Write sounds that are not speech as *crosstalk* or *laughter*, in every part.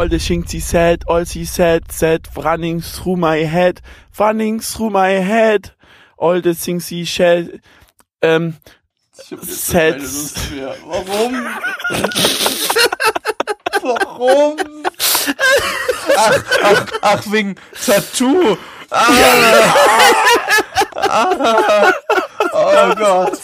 All the things he said, all he said, said running through my head, running through my head, all the things he said, ähm, said. Warum? *laughs* Warum? Ach, ach, ach, wegen Tattoo. Ah. Ah. Oh Gott.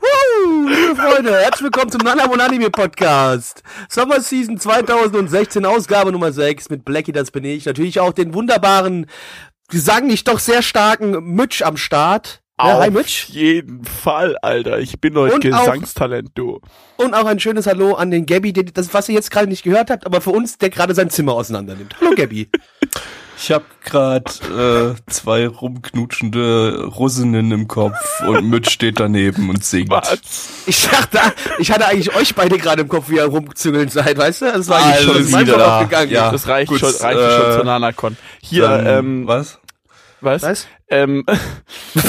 Woo, Freunde, herzlich willkommen zum Nanamon Anime Podcast. Summer Season 2016, Ausgabe Nummer 6 mit Blackie, das bin ich. Natürlich auch den wunderbaren, gesanglich doch sehr starken Mitch am Start. Ja, hi Auf Mitch. jeden Fall, Alter. Ich bin euch Und auch- Gesangstalent, du. Und auch ein schönes Hallo an den Gabby, den, das, was ihr jetzt gerade nicht gehört habt, aber für uns, der gerade sein Zimmer auseinander nimmt. Hallo Gabby. *laughs* Ich hab grad äh, zwei rumknutschende Russinnen im Kopf und Mitch steht daneben und singt. Was? Ich dachte, ich hatte eigentlich euch beide gerade im Kopf, wie ihr rumzuzüngeln seid, weißt du? Das war eigentlich schon Alles meinem wieder da. aufgegangen. Ja. Das reicht gut, schon, reicht äh, schon zur Nanacon. Hier, Dann, ähm, was? was? Was? Ähm, *laughs*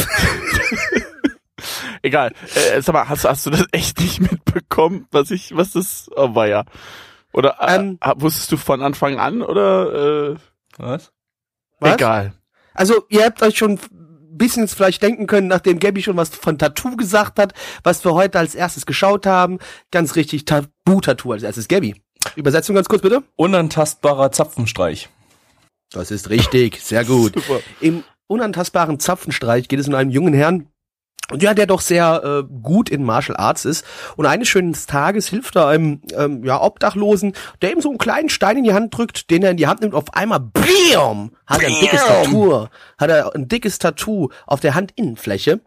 egal. Äh, sag mal, hast, hast du das echt nicht mitbekommen, was ich, was das, oh, war ja. Oder äh, Ähm. wusstest du von Anfang an oder äh, Was? Was? egal? Also, ihr habt euch schon ein bisschen vielleicht denken können, nachdem Gabby schon was von Tattoo gesagt hat, was wir heute als erstes geschaut haben. Ganz richtig, Tabu-Tattoo als erstes. Gabby. Übersetzung ganz kurz bitte. Unantastbarer Zapfenstreich. Das ist richtig, sehr gut. *laughs* Super. Im unantastbaren Zapfenstreich geht es um einen jungen Herrn, und ja, der doch sehr äh, gut in Martial Arts ist. Und eines schönen Tages hilft er einem ähm, ja, Obdachlosen, der ihm so einen kleinen Stein in die Hand drückt, den er in die Hand nimmt. Auf einmal, BAM! Hat er ein dickes Tattoo. Hat er ein dickes Tattoo auf der Handinnenfläche.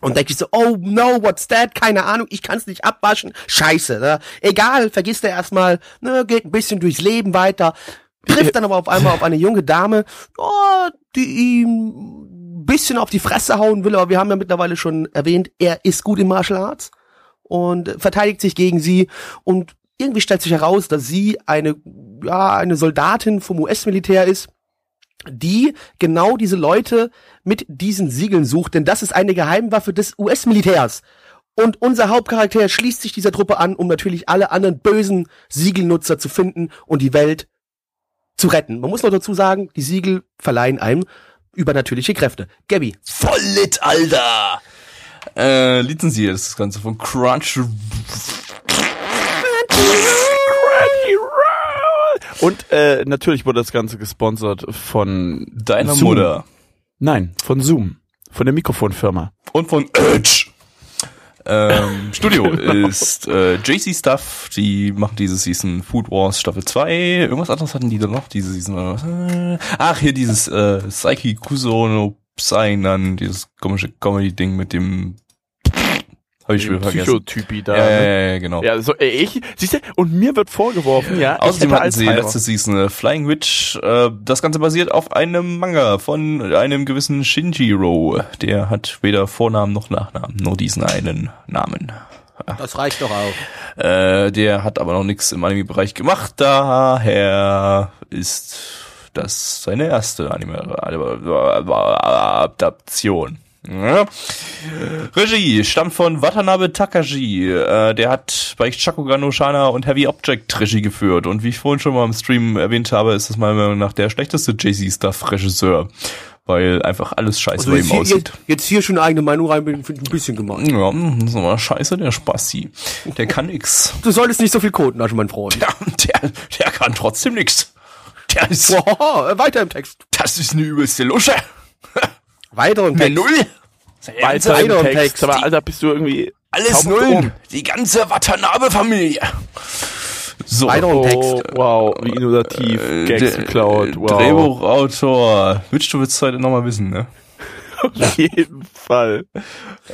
Und denkt sich so, oh no, what's that? Keine Ahnung, ich kann's nicht abwaschen. Scheiße, ne? Egal, vergisst er erstmal, ne, geht ein bisschen durchs Leben weiter. Trifft *laughs* dann aber auf einmal auf eine junge Dame, oh, die ihm bisschen auf die Fresse hauen will, aber wir haben ja mittlerweile schon erwähnt, er ist gut in Martial Arts und verteidigt sich gegen sie und irgendwie stellt sich heraus, dass sie eine, ja, eine Soldatin vom US-Militär ist, die genau diese Leute mit diesen Siegeln sucht, denn das ist eine Geheimwaffe des US-Militärs. Und unser Hauptcharakter schließt sich dieser Truppe an, um natürlich alle anderen bösen Siegelnutzer zu finden und die Welt zu retten. Man muss noch dazu sagen, die Siegel verleihen einem übernatürliche Kräfte. Gabby. Voll lit, Alter! Äh, lizenziert ist das Ganze von Crunch. Und äh, natürlich wurde das Ganze gesponsert von Deiner Zoom. Mutter. Nein, von Zoom, von der Mikrofonfirma. Und von Edge. Ähm, *laughs* Studio ist äh, JC Stuff, die machen diese Season Food Wars Staffel 2. Irgendwas anderes hatten die da noch diese Season. oder was? Äh, Ach, hier dieses äh, Psyche Kusono Psynan, dieses komische Comedy-Ding mit dem habe ich schon wieder vergessen. Psychotypi da. Ja, ja, ne? ja, genau. Ja, so, äh, ich, siehst du, und mir wird vorgeworfen, ja, ich Außerdem hatten sie letzte Season äh, Flying Witch. Äh, das Ganze basiert auf einem Manga von einem gewissen Shinjiro. Der hat weder Vornamen noch Nachnamen, nur diesen einen Namen. Das reicht doch auch. Äh, der hat aber noch nichts im Anime-Bereich gemacht, daher ist das seine erste Anime-Adaption. Ja. Regie stammt von Watanabe Takashi. Äh, der hat bei Shakugan no Shana und Heavy Object Regie geführt. Und wie ich vorhin schon mal im Stream erwähnt habe, ist das meiner Meinung nach der schlechteste JC-Stuff-Regisseur. Weil einfach alles scheiße Also bei ihm hier, aussieht. jetzt, jetzt hier schon eine eigene Meinung finde ich ein bisschen gemein. Ja, das ist aber scheiße, der Spassi. Der kann nix. Du solltest nicht so viel koten, also mein Freund. Ja, der, der kann trotzdem nix. Der ist, Boah, weiter im Text. das ist eine übelste Lusche. Weiter im Eine Text. Null. Weiter im Weiter im Text. Text. Aber Alter, bist du irgendwie Alles Nullen. dumm? Die ganze Watanabe-Familie. So. Weiter im Oh, Text. wow, wie innovativ, Äh, Gags geklaut, wow. Drehbuchautor. Willst du jetzt heute nochmal wissen, ne? *laughs* Auf jeden Fall.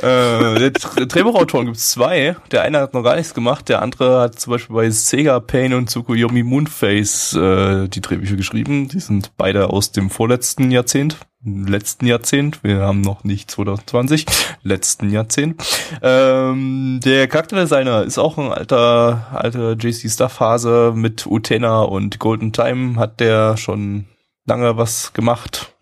Äh, Drehbuchautoren gibt es zwei. Der eine hat noch gar nichts gemacht, der andere hat zum Beispiel bei Sega Pain und Tsukuyomi Moonface äh, die Drehbücher geschrieben. Die sind beide aus dem vorletzten Jahrzehnt. Letzten Jahrzehnt, wir haben noch nicht 2020, letzten Jahrzehnt. Ähm, der Charakterdesigner ist auch ein alter, alter JC Stuff Hase mit Utena und Golden Time hat der schon lange was gemacht.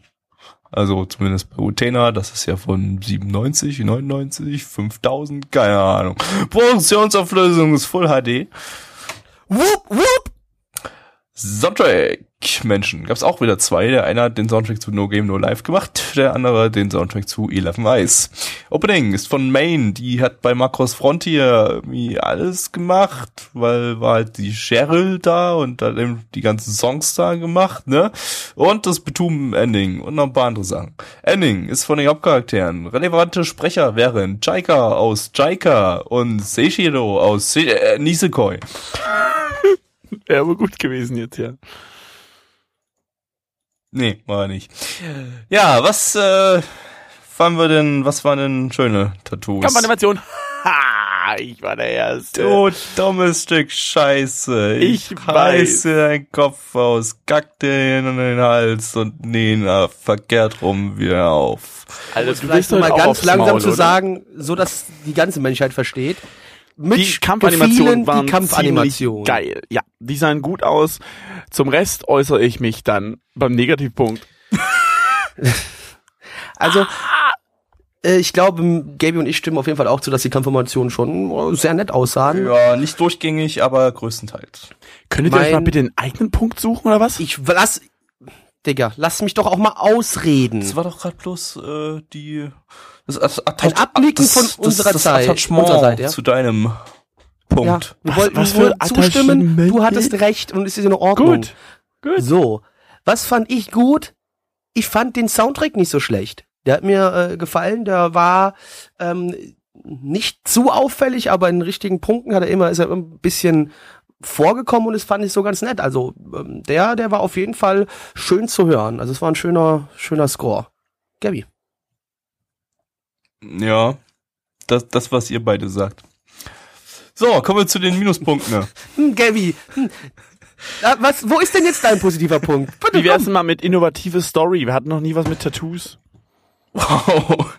Also zumindest bei Utena, das ist ja von 97, 99, 5000, keine Ahnung. Produktionsauflösung ist Full HD. Wupp, wupp. Soundtrack, Menschen, gab's auch wieder zwei. Der eine hat den Soundtrack zu No Game No Life gemacht, der andere den Soundtrack zu Eleven Eyes. Opening ist von Main, die hat bei Macross Frontier irgendwie alles gemacht, weil war halt die Cheryl da und hat eben die ganzen Songs da gemacht, ne? Und das Betum Ending und noch ein paar andere Sachen. Ending ist von den Hauptcharakteren. Relevante Sprecher wären Jaika aus Jaika und Seishiro aus Se äh, Nisekoi. *laughs* Wäre aber gut gewesen jetzt, ja. Nee, war er nicht. Ja, was äh, fanden wir denn, was waren denn schöne Tattoos? Kampfanimation. *laughs* Ha! Ich war der Erste. Du dummes Stück Scheiße. Ich reiß weiß. dir deinen Kopf aus, kack dir in den Hals und näh ihn verkehrt rum wieder auf. Alter, Um vielleicht noch mal ganz langsam Maul, zu oder? sagen, so dass die ganze Menschheit versteht. Mit Die Kampfanimationen waren die Kampfanimation. ziemlich geil. Ja, die sahen gut aus. Zum Rest äußere ich mich dann beim Negativpunkt. *laughs* Also äh, ich glaube, Gaby und ich stimmen auf jeden Fall auch zu, dass die Kampfformationen schon äh, sehr nett aussahen. Ja, nicht durchgängig, aber größtenteils. Könntet ihr euch mal Mein- bitte einen eigenen Punkt suchen oder was? Ich lass, Digga, lass mich doch auch mal ausreden. Das war doch gerade bloß äh, die das, das, Ein Abnicken von unserer Zeit- Attachement unserer Seite, ja. zu deinem Ja, Punkt. wir Was- wollten was für nur zustimmen, du hattest recht und es ist in Ordnung. Gut. Gut. So, was fand ich gut? Ich fand den Soundtrack nicht so schlecht. Der hat mir äh, gefallen, der war ähm, nicht zu auffällig, aber in richtigen Punkten hat er immer, ist er immer ein bisschen vorgekommen und das fand ich so ganz nett. Also ähm, der, der war auf jeden Fall schön zu hören. Also es war ein schöner, schöner Score. Gabby. Ja, das, das, was ihr beide sagt. So, kommen wir zu den Minuspunkten. ne? *laughs* Hm, Gabby. Hm. Ja, was, wo ist denn jetzt dein positiver Punkt? Bitte, Wie wär's denn mal mit innovative Story? Wir hatten noch nie was mit Tattoos. *laughs* Wow.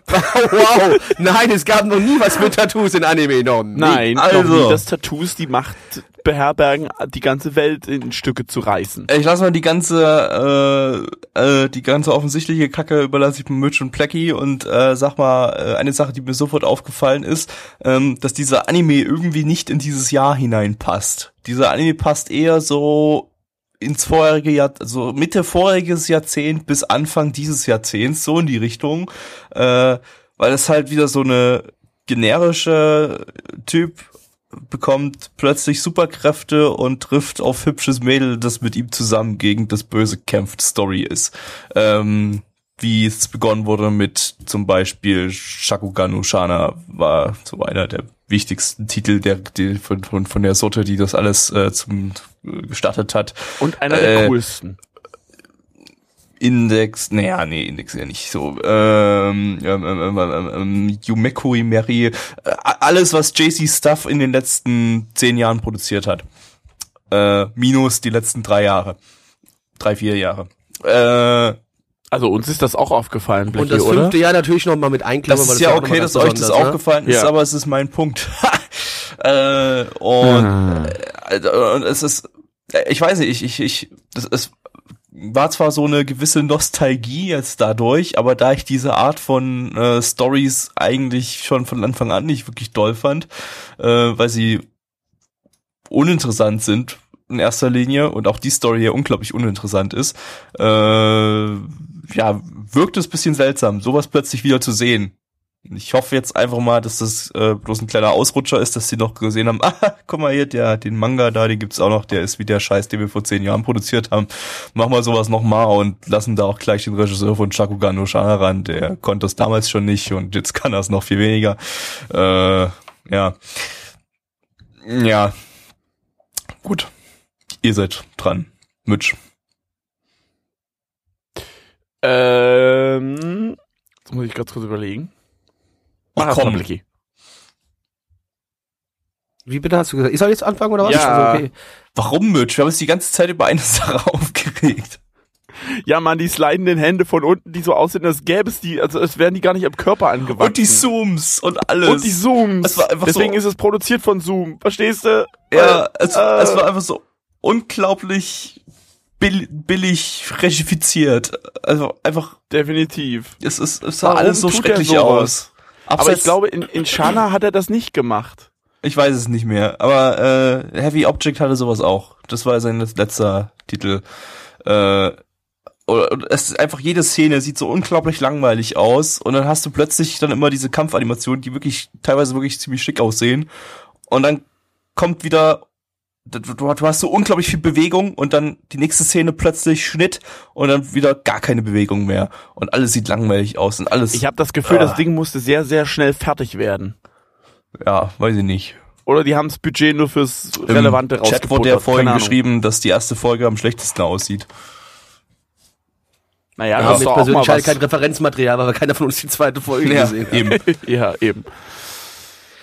wow, nein, es gab noch nie was mit Tattoos in Anime noch. nie. Nein, also. noch nie, dass Tattoos die Macht beherbergen, die ganze Welt in Stücke zu reißen. Ich lasse mal die ganze, äh, äh, die ganze offensichtliche Kacke überlasse ich Mitch und Plecky und äh, sag mal, äh, eine Sache, die mir sofort aufgefallen ist, ähm, dass dieser Anime irgendwie nicht in dieses Jahr hineinpasst. Dieser Anime passt eher so ins vorherige Jahr, also Mitte voriges Jahrzehnt bis Anfang dieses Jahrzehnts, so in die Richtung, äh, weil es halt wieder so eine generische Typ bekommt plötzlich Superkräfte und trifft auf hübsches Mädel, das mit ihm zusammen gegen das Böse kämpft, Story ist. Ähm, wie es begonnen wurde mit zum Beispiel Shakugan Ushana war so einer der wichtigsten Titel der, die, von, von, von der Sorte, die das alles äh, zum gestartet hat. Und einer der Äh, coolsten. Index, naja, nee, Index ja nicht so. Ähm, ähm, ähm, ähm, ähm, Yumeko Imeri, äh, alles, was JC Stuff in den letzten zehn Jahren produziert hat. Äh, minus die letzten drei Jahre. Drei, vier Jahre. Äh, Also uns ist das auch aufgefallen, Und Blackie, das oder? fünfte Jahr natürlich noch mal mit einklammern. das weil ist ja okay, dass euch das ne? aufgefallen ist, Ja. aber es ist mein Punkt. *laughs* äh, und, äh, und es ist, äh, ich weiß nicht, ich, ich, ich, das ist, war zwar so eine gewisse Nostalgie jetzt dadurch, aber da ich diese Art von äh, Stories eigentlich schon von Anfang an nicht wirklich doll fand, äh, weil sie uninteressant sind in erster Linie und auch die Story ja unglaublich uninteressant ist, äh, ja, wirkt es bisschen seltsam, sowas plötzlich wieder zu sehen. Ich hoffe jetzt einfach mal, dass das äh, bloß ein kleiner Ausrutscher ist, dass sie noch gesehen haben, *laughs* ah, guck mal hier, der, den Manga da, den gibt's auch noch, der ist wie der Scheiß, den wir vor zehn Jahren produziert haben. Machen wir sowas nochmal und lassen da auch gleich den Regisseur von Shakugan Oshana ran, der konnte es damals schon nicht und jetzt kann er es noch viel weniger. Äh, ja. Ja. Gut. Ihr seid dran. Mitch. Ähm, jetzt muss ich ganz kurz überlegen. Ach, erst mal, komm. Blicky. Wie bitte hast du gesagt? Ich soll jetzt anfangen oder was? Ja. Also, okay. Warum, Mitch? Wir haben uns die ganze Zeit über eine *laughs* Sache aufgeregt. Ja, man, die slidenden Hände von unten, die so aussehen, als gäbe es die, also als wären die gar nicht am Körper angewachsen. Und die Zooms und alles. Und die Zooms. Es war einfach Deswegen so- ist es produziert von Zoom. Verstehst du? Ja, es, äh, es war einfach so unglaublich bill billig regifiziert. Also einfach, Definitiv. es, ist, es sah Warum alles so tut schrecklich sowas? Aus. Aber Abseits- ich glaube, in, in Shana hat er das nicht gemacht. Ich weiß es nicht mehr, aber äh, Heavy Object hatte sowas auch. Das war sein letzter Titel. Äh, es ist einfach jede Szene sieht so unglaublich langweilig aus und dann hast du plötzlich dann immer diese Kampfanimationen, die wirklich teilweise wirklich ziemlich schick aussehen und dann kommt wieder du, du hast so unglaublich viel Bewegung und dann die nächste Szene plötzlich Schnitt und dann wieder gar keine Bewegung mehr und alles sieht langweilig aus und alles Ich habe das Gefühl, Ah. das Ding musste sehr, sehr schnell fertig werden. ja, weiß ich nicht. Oder die haben das Budget nur fürs Im Relevante Chat wurde ja vorhin geschrieben, dass die erste Folge am schlechtesten aussieht. Naja, Ja, das ist doch auch mal persönlich halt was. kein Referenzmaterial, weil keiner von uns die zweite Folge gesehen hat. eben. *laughs* Ja, eben.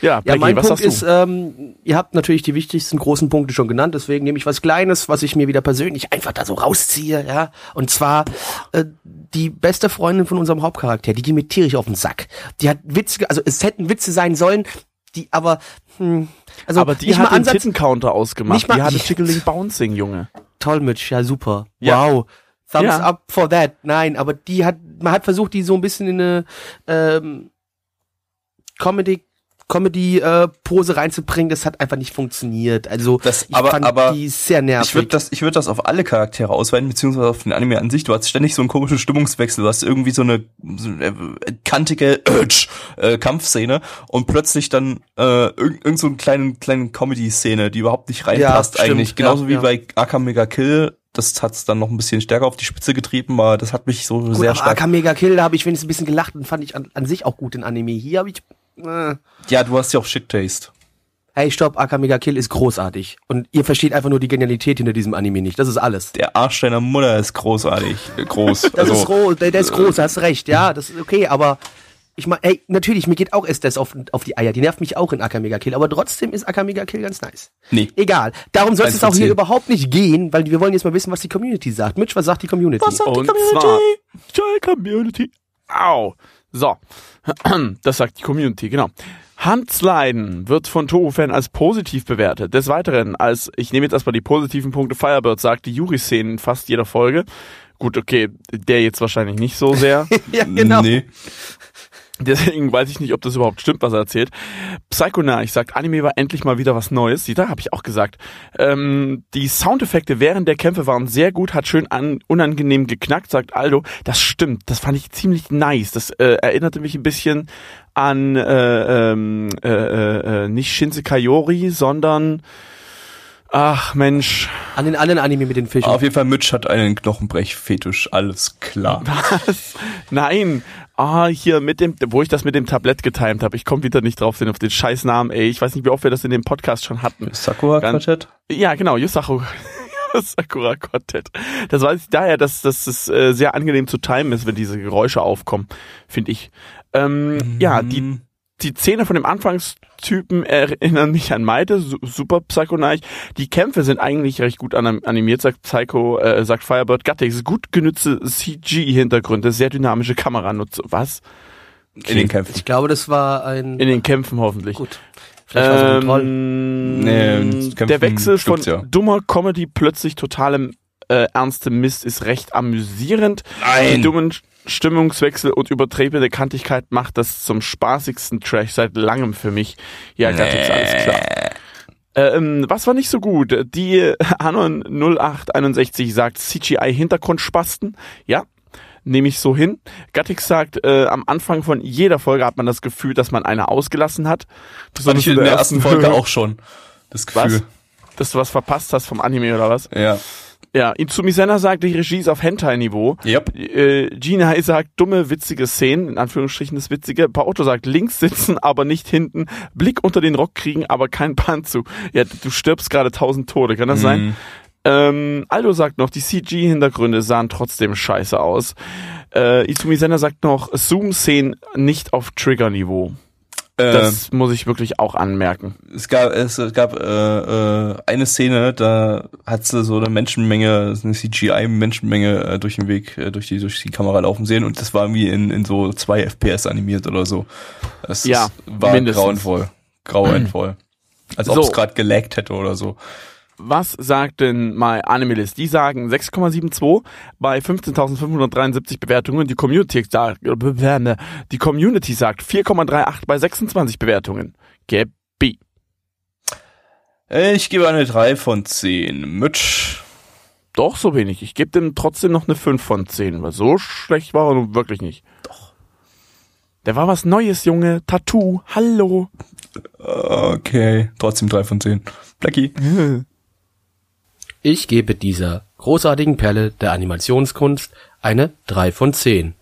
Ja, Ja, Blackie, mein was Punkt ist, ähm, ihr habt natürlich die wichtigsten großen Punkte schon genannt, deswegen nehme ich was Kleines, was ich mir wieder persönlich einfach da so rausziehe, ja. Und zwar äh, die beste Freundin von unserem Hauptcharakter, die geht mir tierisch auf den Sack. Die hat witzige, also es hätten Witze sein sollen, die aber, hm, also Aber die nicht hat mal den Tittencounter ausgemacht. Nicht mal- die hatte Chickling Bouncing, Junge. toll, Mitch, ja super, Ja. wow. Thumbs Ja. up for that. Nein, aber die hat, man hat versucht, die so ein bisschen in eine ähm, Comedy Comedy äh, Pose reinzubringen, das hat einfach nicht funktioniert. Also Das- ich aber- fand aber die sehr nervig. Ich würde das, ich würde das auf alle Charaktere ausweiten, beziehungsweise auf den Anime an sich. Du hast ständig so einen komischen Stimmungswechsel. Du hast irgendwie so eine, so eine äh, kantige *clears throat* äh, Kampfszene und plötzlich dann äh, irgend, irgend so eine kleine, kleine Comedy-Szene, die überhaupt nicht reinpasst stimmt, eigentlich. Genauso ja, wie ja. bei Aka Mega Kill. Das hat's dann noch ein bisschen stärker auf die Spitze getrieben, aber das hat mich so Gut, sehr aber stark. Aka Mega Kill, da habe ich wenigstens ein bisschen gelacht und fand ich an, an sich auch gut in Anime. Hier habe ich äh, Ja, du hast ja auch Shit Taste. Hey, stopp, Aka Mega Kill ist großartig. Und ihr versteht einfach nur die Genialität hinter diesem Anime nicht. Das ist alles. Der Arsch deiner Mutter ist großartig. Äh, Groß. *laughs* Das also, ist groß, der, der ist groß, hast recht, ja, das ist okay, aber ich meine, ey, natürlich, mir geht auch Estes auf, auf die Eier, die nervt mich auch in Aka Mega Kill, aber trotzdem ist Aka Mega Kill ganz nice. Nee. Egal, darum soll es auch hier überhaupt nicht gehen, weil wir wollen jetzt mal wissen, was die Community sagt. Mitch, was sagt die Community? Was sagt die Und Community? zwar, Joy Community. Au. So. *clears throat* Das sagt die Community, genau. Handsliden wird von Toho-Fan als positiv bewertet. Des Weiteren als, ich nehme jetzt erstmal die positiven Punkte, Firebird sagt, die Yuri-Szenen in fast jeder Folge. Gut, okay, der jetzt wahrscheinlich nicht so sehr. *laughs* ja, genau. Nee. Deswegen weiß ich nicht, ob das überhaupt stimmt, was er erzählt. Psychonarch sagt, Anime war endlich mal wieder was Neues. Die, da habe ich auch gesagt. Ähm, die Soundeffekte während der Kämpfe waren sehr gut, hat schön an, unangenehm geknackt, sagt Aldo. Das stimmt, das fand ich ziemlich nice. Das äh, erinnerte mich ein bisschen an äh, ähm, äh, äh, äh, nicht Shinse Kayori, sondern ach Mensch, An den anderen Anime mit den Fischen. Auf jeden Fall, Mitch hat einen Knochenbrechfetisch. Alles klar. *laughs* Was? Nein. Ah, hier mit dem, wo ich das mit dem Tablett getimt habe. Ich komme wieder nicht drauf, den auf den Scheißnamen, ey. Ich weiß nicht, wie oft wir das in dem Podcast schon hatten. Sakura Quartett? Ja, genau, Yusaku. *laughs* Sakura Quartett. Das weiß ich daher, dass, dass es äh, sehr angenehm zu timen ist, wenn diese Geräusche aufkommen, finde ich. Ähm, Ja, die, die Szene von dem Anfangstypen erinnern mich an Maite, su super Psychonarch. Die Kämpfe sind eigentlich recht gut anim- animiert, sagt Psycho, äh, sagt Firebird Gattix. Gut genützte CG-Hintergründe, sehr dynamische Kameranutze. Was? In den Kämpfen. ich glaube, das war ein... In den Kämpfen hoffentlich. Gut. Vielleicht war es ein Troll. Ähm, Nee, der Wechsel von ja. dummer Comedy plötzlich totalem äh, ernstem Mist ist recht amüsierend. Nein. Die dummen Stimmungswechsel und übertriebene Kantigkeit macht das zum spaßigsten Trash seit langem für mich. Ja, Gattix, alles klar. Ähm, was war nicht so gut? Die *laughs* Anon 0861 sagt CGI-Hintergrundspasten. Ja, nehme ich so hin. Gattix sagt, äh, am Anfang von jeder Folge hat man das Gefühl, dass man eine ausgelassen hat. Fand ich in der ersten Folge auch schon. Das Gefühl. Was? Dass du was verpasst hast vom Anime oder was? Ja. Ja, Izumi Senna sagt, die Regie ist auf Hentai-Niveau. Yep. Äh, Gina sagt, dumme, witzige Szenen, in Anführungsstrichen das Witzige. Paoto sagt, links sitzen, aber nicht hinten. Blick unter den Rock kriegen, aber kein Panzu. Ja, du stirbst gerade tausend Tode, kann das sein? Mhm. Ähm, Aldo sagt noch, die CG-Hintergründe sahen trotzdem scheiße aus. Äh, Izumi Senna sagt noch, Zoom-Szenen nicht auf Trigger-Niveau. Das muss ich wirklich auch anmerken. es gab es gab äh, äh, eine Szene, da hat sie so eine Menschenmenge, eine CGI-Menschenmenge äh, durch den Weg, äh, durch die durch die Kamera laufen sehen und das war irgendwie in, in so zwei FPS animiert oder so. Das Ja, war mindestens. grauenvoll, grauenvoll. Als ob So. es gerade gelaggt hätte oder so. Was sagt denn My Animalist? Die sagen 6,72 bei 15.573 Bewertungen. Die Community sagt, die Community sagt 4,38 bei 26 Bewertungen. Gabi. Ich gebe eine 3 von 10. Mitch. Doch so wenig. Ich gebe dem trotzdem noch eine 5 von 10, weil so schlecht war er nun wirklich nicht. Doch. Der war was Neues, Junge. Tattoo. Hallo. Okay, trotzdem 3 von 10. Blackie. *laughs* Ich gebe dieser großartigen Perle der Animationskunst eine 3 von 10.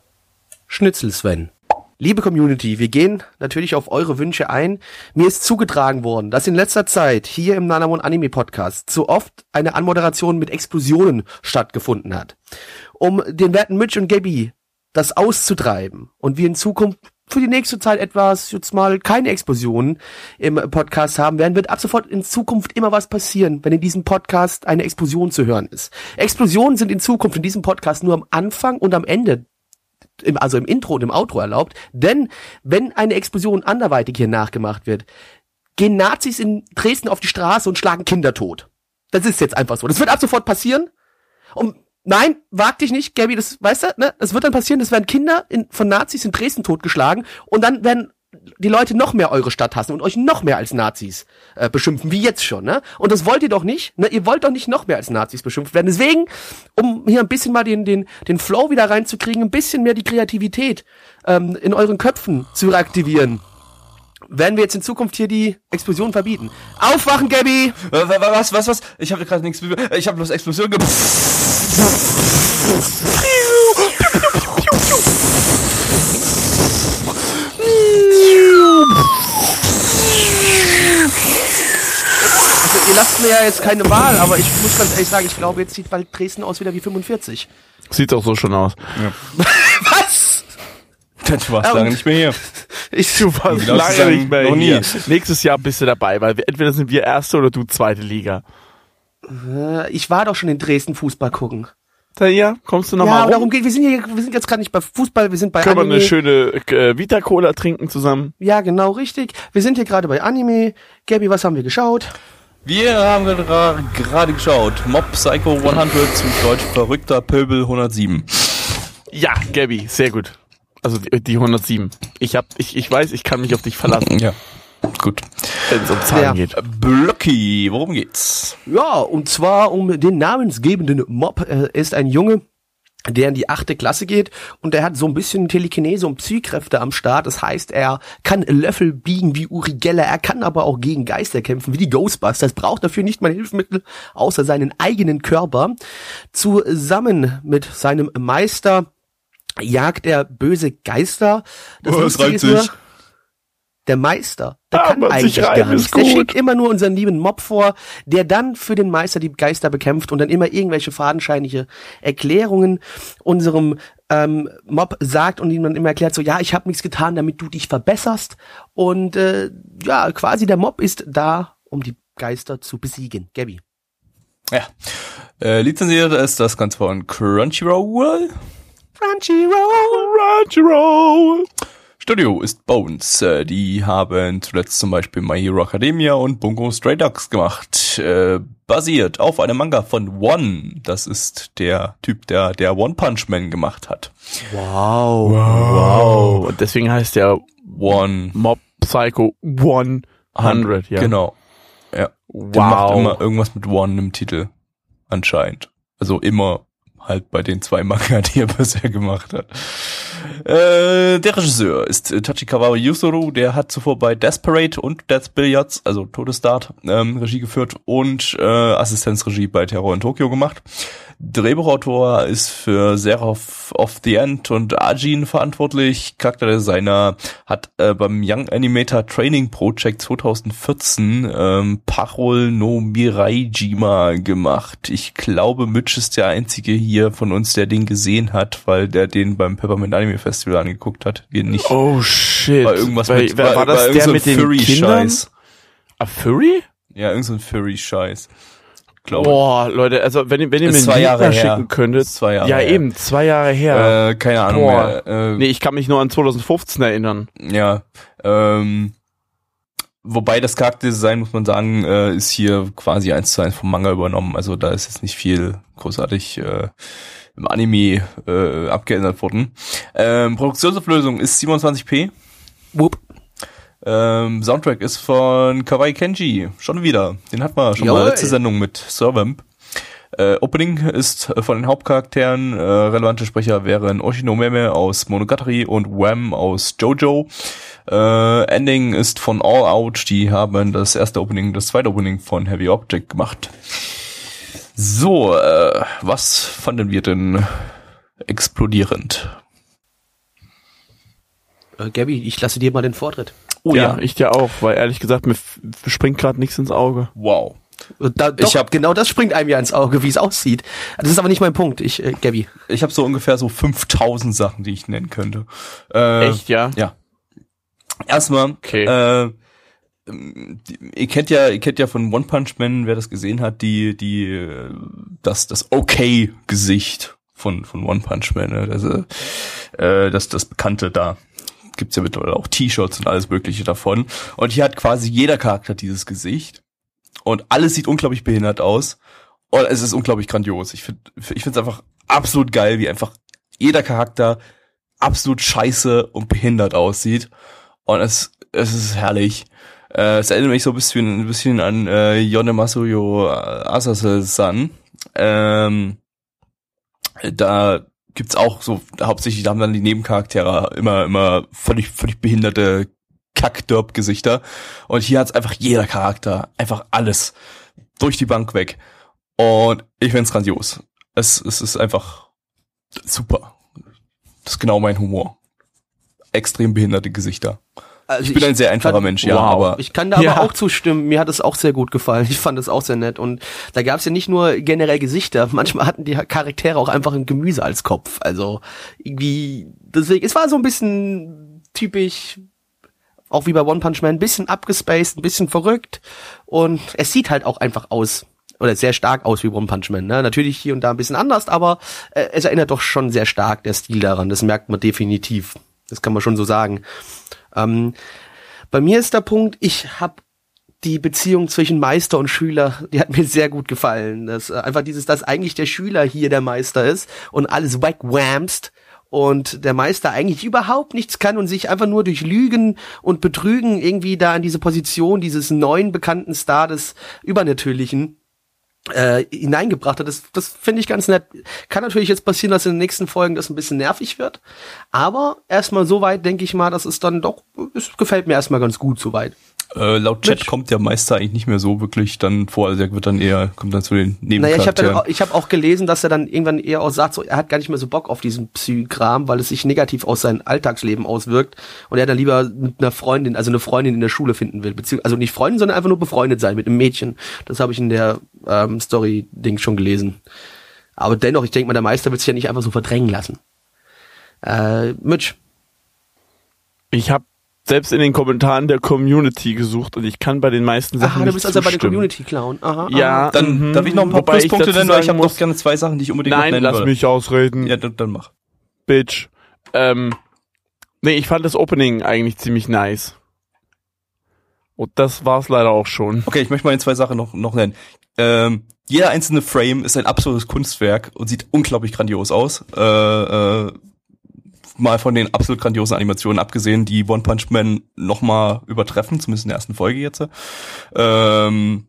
Schnitzel Sven. Liebe Community, wir gehen natürlich auf eure Wünsche ein. Mir ist zugetragen worden, dass in letzter Zeit hier im Nanamon Anime Podcast so oft eine Anmoderation mit Explosionen stattgefunden hat. Um den werten Mitch und Gabby das auszutreiben und wir in Zukunft für die nächste Zeit etwas, jetzt mal keine Explosionen im Podcast haben werden, wird ab sofort in Zukunft immer was passieren, wenn in diesem Podcast eine Explosion zu hören ist. Explosionen sind in Zukunft in diesem Podcast nur am Anfang und am Ende im, also im Intro und im Outro erlaubt, denn wenn eine Explosion anderweitig hier nachgemacht wird, gehen Nazis in Dresden auf die Straße und schlagen Kinder tot. Das ist jetzt einfach so. Das wird ab sofort passieren. Und nein, wag dich nicht, Gabby, das weißt du, ne? Das wird dann passieren, es werden Kinder in, von Nazis in Dresden totgeschlagen und dann werden die Leute noch mehr eure Stadt hassen und euch noch mehr als Nazis äh, beschimpfen, wie jetzt schon, ne? Und das wollt ihr doch nicht, ne? Ihr wollt doch nicht noch mehr als Nazis beschimpft werden. Deswegen, um hier ein bisschen mal den, den, den Flow wieder reinzukriegen, ein bisschen mehr die Kreativität ähm, in euren Köpfen zu reaktivieren, werden wir jetzt in Zukunft hier die Explosion verbieten. Aufwachen, Gabby! Wa- Was, was, was? Ich habe gerade nichts. Ich habe bloß Explosion ge Also, ihr lasst mir ja jetzt keine Wahl, aber ich muss ganz ehrlich sagen, ich glaube, jetzt sieht bald Dresden aus wieder wie 45. Sieht auch so schon aus. *laughs* Was? Du warst Ja, lange nicht mehr hier. *laughs* Ich du warst Genau lange sagen, nicht mehr noch nie. hier. Nächstes Jahr bist du dabei, weil wir, entweder sind wir erste oder du zweite Liga. Äh, Ich war doch schon in Dresden Fußball gucken. Da hier, kommst du Ja, nochmal aber rum? darum geht, wir sind hier, wir sind jetzt gerade nicht bei Fußball, wir sind bei Können wir Anime. eine schöne äh, Vita-Cola trinken zusammen? ja, genau, richtig. Wir sind hier gerade bei Anime. Gabi, was haben wir geschaut? Wir haben gerade geschaut. Mob Psycho 100 zu Deutsch verrückter Pöbel 107. Ja, Gabby, sehr gut. Also die, die 107. Ich hab, ich, ich weiß, ich kann mich auf dich verlassen, Ja. Gut. wenn es um Zahlen Ja. geht. Blöcki, worum geht's? Ja, und zwar um den namensgebenden Mob. Er ist ein Junge, der in die achte Klasse geht und der hat so ein bisschen Telekinese und Psykräfte am Start. Das heißt, er kann Löffel biegen wie Uri Geller, er kann aber auch gegen Geister kämpfen wie die Ghostbusters, braucht dafür nicht mal Hilfsmittel außer seinen eigenen Körper. Zusammen mit seinem Meister jagt er böse Geister. Das Oh, reimt ist nur, der Meister, der Ah, kann eigentlich gar nichts. Der schickt immer nur unseren lieben Mob vor, der dann für den Meister die Geister bekämpft und dann immer irgendwelche fadenscheinliche Erklärungen unserem ähm, Mob sagt und ihm dann immer erklärt so, ja, ich habe nichts getan, damit du dich verbesserst und äh, ja, quasi der Mob ist da, um die Geister zu besiegen. Gabby. Ja. Äh, lizenziert ist das Ganze von Crunchyroll. Crunchyroll. Crunchyroll. Studio ist Bones. Äh, die haben zuletzt zum Beispiel My Hero Academia und Bungo Stray Dogs gemacht. Äh, basiert auf einem Manga von One. Das ist der Typ, der der One Punch Man gemacht hat. Wow. Wow. Und deswegen heißt der One Mob Psycho 100, ja. Genau. Ja. Der macht Wow. immer irgendwas mit One im Titel. Anscheinend. Also immer halt bei den zwei Manga, die er *laughs* bisher gemacht hat. Äh, der Regisseur ist äh, Tachikawa Yusuru, der hat zuvor bei Desperate und Death Billiards, also Todesstart, ähm, Regie geführt und äh, Assistenzregie bei Terror in Tokio gemacht. Drehbuchautor ist für Seraph of the End und Ajin verantwortlich. Charakterdesigner hat äh, beim Young Animator Training Project 2014 ähm, Parol no Miraijima gemacht. Ich glaube, Mitch ist der einzige hier von uns, der den gesehen hat, weil der den beim Peppermint Anime Festival angeguckt hat. Wir nicht. Oh shit. War irgendwas Bei, mit, war, war das irgend der mit den Kindern? Furry-Scheiß. A Furry? Ja, irgend so ein Furry-Scheiß. Glaube Boah, Leute, also wenn, ihr- wenn ihr mir zwei Jahre her. schicken könntet. Zwei Jahre ja, her. eben, zwei Jahre her. Äh, keine Ahnung Boah. mehr. Äh, nee, ich kann mich nur an 2015 erinnern. Ja, ähm, wobei das Charakterdesign, muss man sagen, äh, ist hier quasi eins zu eins vom Manga übernommen. Also da ist jetzt nicht viel großartig äh, im Anime äh, abgeändert worden. Ähm, Produktionsauflösung ist 27p. Whoop. Ähm, Soundtrack ist von Kawaii Kenji. Schon wieder. Den hatten wir schon Jawohl. mal letzte Sendung mit Servamp. Äh, Opening ist von den Hauptcharakteren. Äh, relevante Sprecher wären Oshinomeme aus Monogatari und Wham aus Jojo. Äh, Ending ist von All Out. Die haben das erste Opening, das zweite Opening von Heavy Object gemacht. So, äh, was fanden wir denn explodierend? Äh, Gabby, ich lasse dir mal den Vortritt. Oh ja, ich dir auch, weil ehrlich gesagt, mir springt gerade nichts ins Auge. wow. Da, doch, Ich hab- genau das springt einem ja ins Auge, wie es aussieht. Das ist aber nicht mein Punkt. Ich, äh, Gabby. Ich habe so ungefähr so 5000 Sachen, die ich nennen könnte. Äh, Echt, ja? Ja. Erstmal, Okay. äh, ihr kennt ja, ihr kennt ja von One Punch Man, wer das gesehen hat, die, die, äh, das, das Okay-Gesicht von, von One Punch Man, ne? das, äh, das, das Bekannte da. Gibt's ja mittlerweile auch T-Shirts und alles mögliche davon. Und hier hat quasi jeder Charakter dieses Gesicht. Und alles sieht unglaublich behindert aus. Und es ist unglaublich grandios. Ich finde, ich finde es einfach absolut geil, wie einfach jeder Charakter absolut scheiße und behindert aussieht. Und es, es ist herrlich. Äh, es erinnert mich so ein bisschen, ein bisschen an äh, Yone Masuyo Asase-san. Ähm, da gibt's auch so, hauptsächlich, da haben dann die Nebencharaktere immer, immer völlig, völlig behinderte Kack-Derp-Gesichter. Und hier hat's einfach jeder Charakter, einfach alles durch die Bank weg. Und ich find's grandios. Es, es ist einfach super. Das ist genau mein Humor. Extrem behinderte Gesichter. Also Ich bin ein sehr einfacher kann- Mensch, ja, Wow. aber Ich kann da Ja. aber auch zustimmen. Mir hat es auch sehr gut gefallen. Ich fand es auch sehr nett. Und da gab es ja nicht nur generell Gesichter. Manchmal hatten die Charaktere auch einfach ein Gemüse als Kopf. Also irgendwie, deswegen, es war so ein bisschen typisch, auch wie bei One Punch Man, ein bisschen abgespaced, ein bisschen verrückt. Und es sieht halt auch einfach aus. Oder sehr stark aus wie One Punch Man. Ne? Natürlich hier und da ein bisschen anders, aber äh, es erinnert doch schon sehr stark der Stil daran. Das merkt man definitiv. Das kann man schon so sagen. Ähm, bei mir ist der Punkt, ich habe die Beziehung zwischen Meister und Schüler, die hat mir sehr gut gefallen. Das äh, einfach dieses, dass eigentlich der Schüler hier der Meister ist und alles wegwhamst und der Meister eigentlich überhaupt nichts kann und sich einfach nur durch Lügen und Betrügen irgendwie da in diese Position dieses neuen bekannten Star des Übernatürlichen äh, hineingebracht hat. Das, das finde ich ganz nett. Kann natürlich jetzt passieren, dass in den nächsten Folgen das ein bisschen nervig wird. Aber erstmal so weit denke ich mal, dass es dann doch, es gefällt mir erstmal ganz gut soweit. Äh, laut Chat Mitch. kommt der Meister eigentlich nicht mehr so wirklich dann vor. Also er wird dann eher, kommt dann zu den Naja, ich habe Nebencharakteren. hab auch gelesen, dass er dann irgendwann eher auch sagt, so, er hat gar nicht mehr so Bock auf diesen Psychkram, weil es sich negativ aus seinem Alltagsleben auswirkt und er dann lieber mit einer Freundin, also eine Freundin in der Schule finden will, beziehungsweise also nicht Freundin, sondern einfach nur befreundet sein mit einem Mädchen. Das habe ich in der ähm, Story-Ding schon gelesen. Aber dennoch, ich denke mal, der Meister wird sich ja nicht einfach so verdrängen lassen. Äh, Mitch, Ich habe selbst in den Kommentaren der Community gesucht und ich kann bei den meisten Sachen aha, du nicht bist also bei zustimmen. Community Clown. Aha, Ja, aha. dann mhm. darf ich noch ein paar Wobei Pluspunkte nennen, weil ich habe muss- noch gerne zwei Sachen, die ich unbedingt Nein, nennen lass würde. mich ausreden, Ja, dann, dann mach. Bitch. Ähm, nee, ich fand das Opening eigentlich ziemlich nice. Und das war's leider auch schon. Okay, ich möchte mal zwei Sachen noch, noch nennen. Ähm, jeder einzelne Frame ist ein absolutes Kunstwerk und sieht unglaublich grandios aus. Äh, äh, mal von den absolut grandiosen Animationen abgesehen, die One Punch Man noch mal übertreffen, zumindest in der ersten Folge jetzt. Ähm,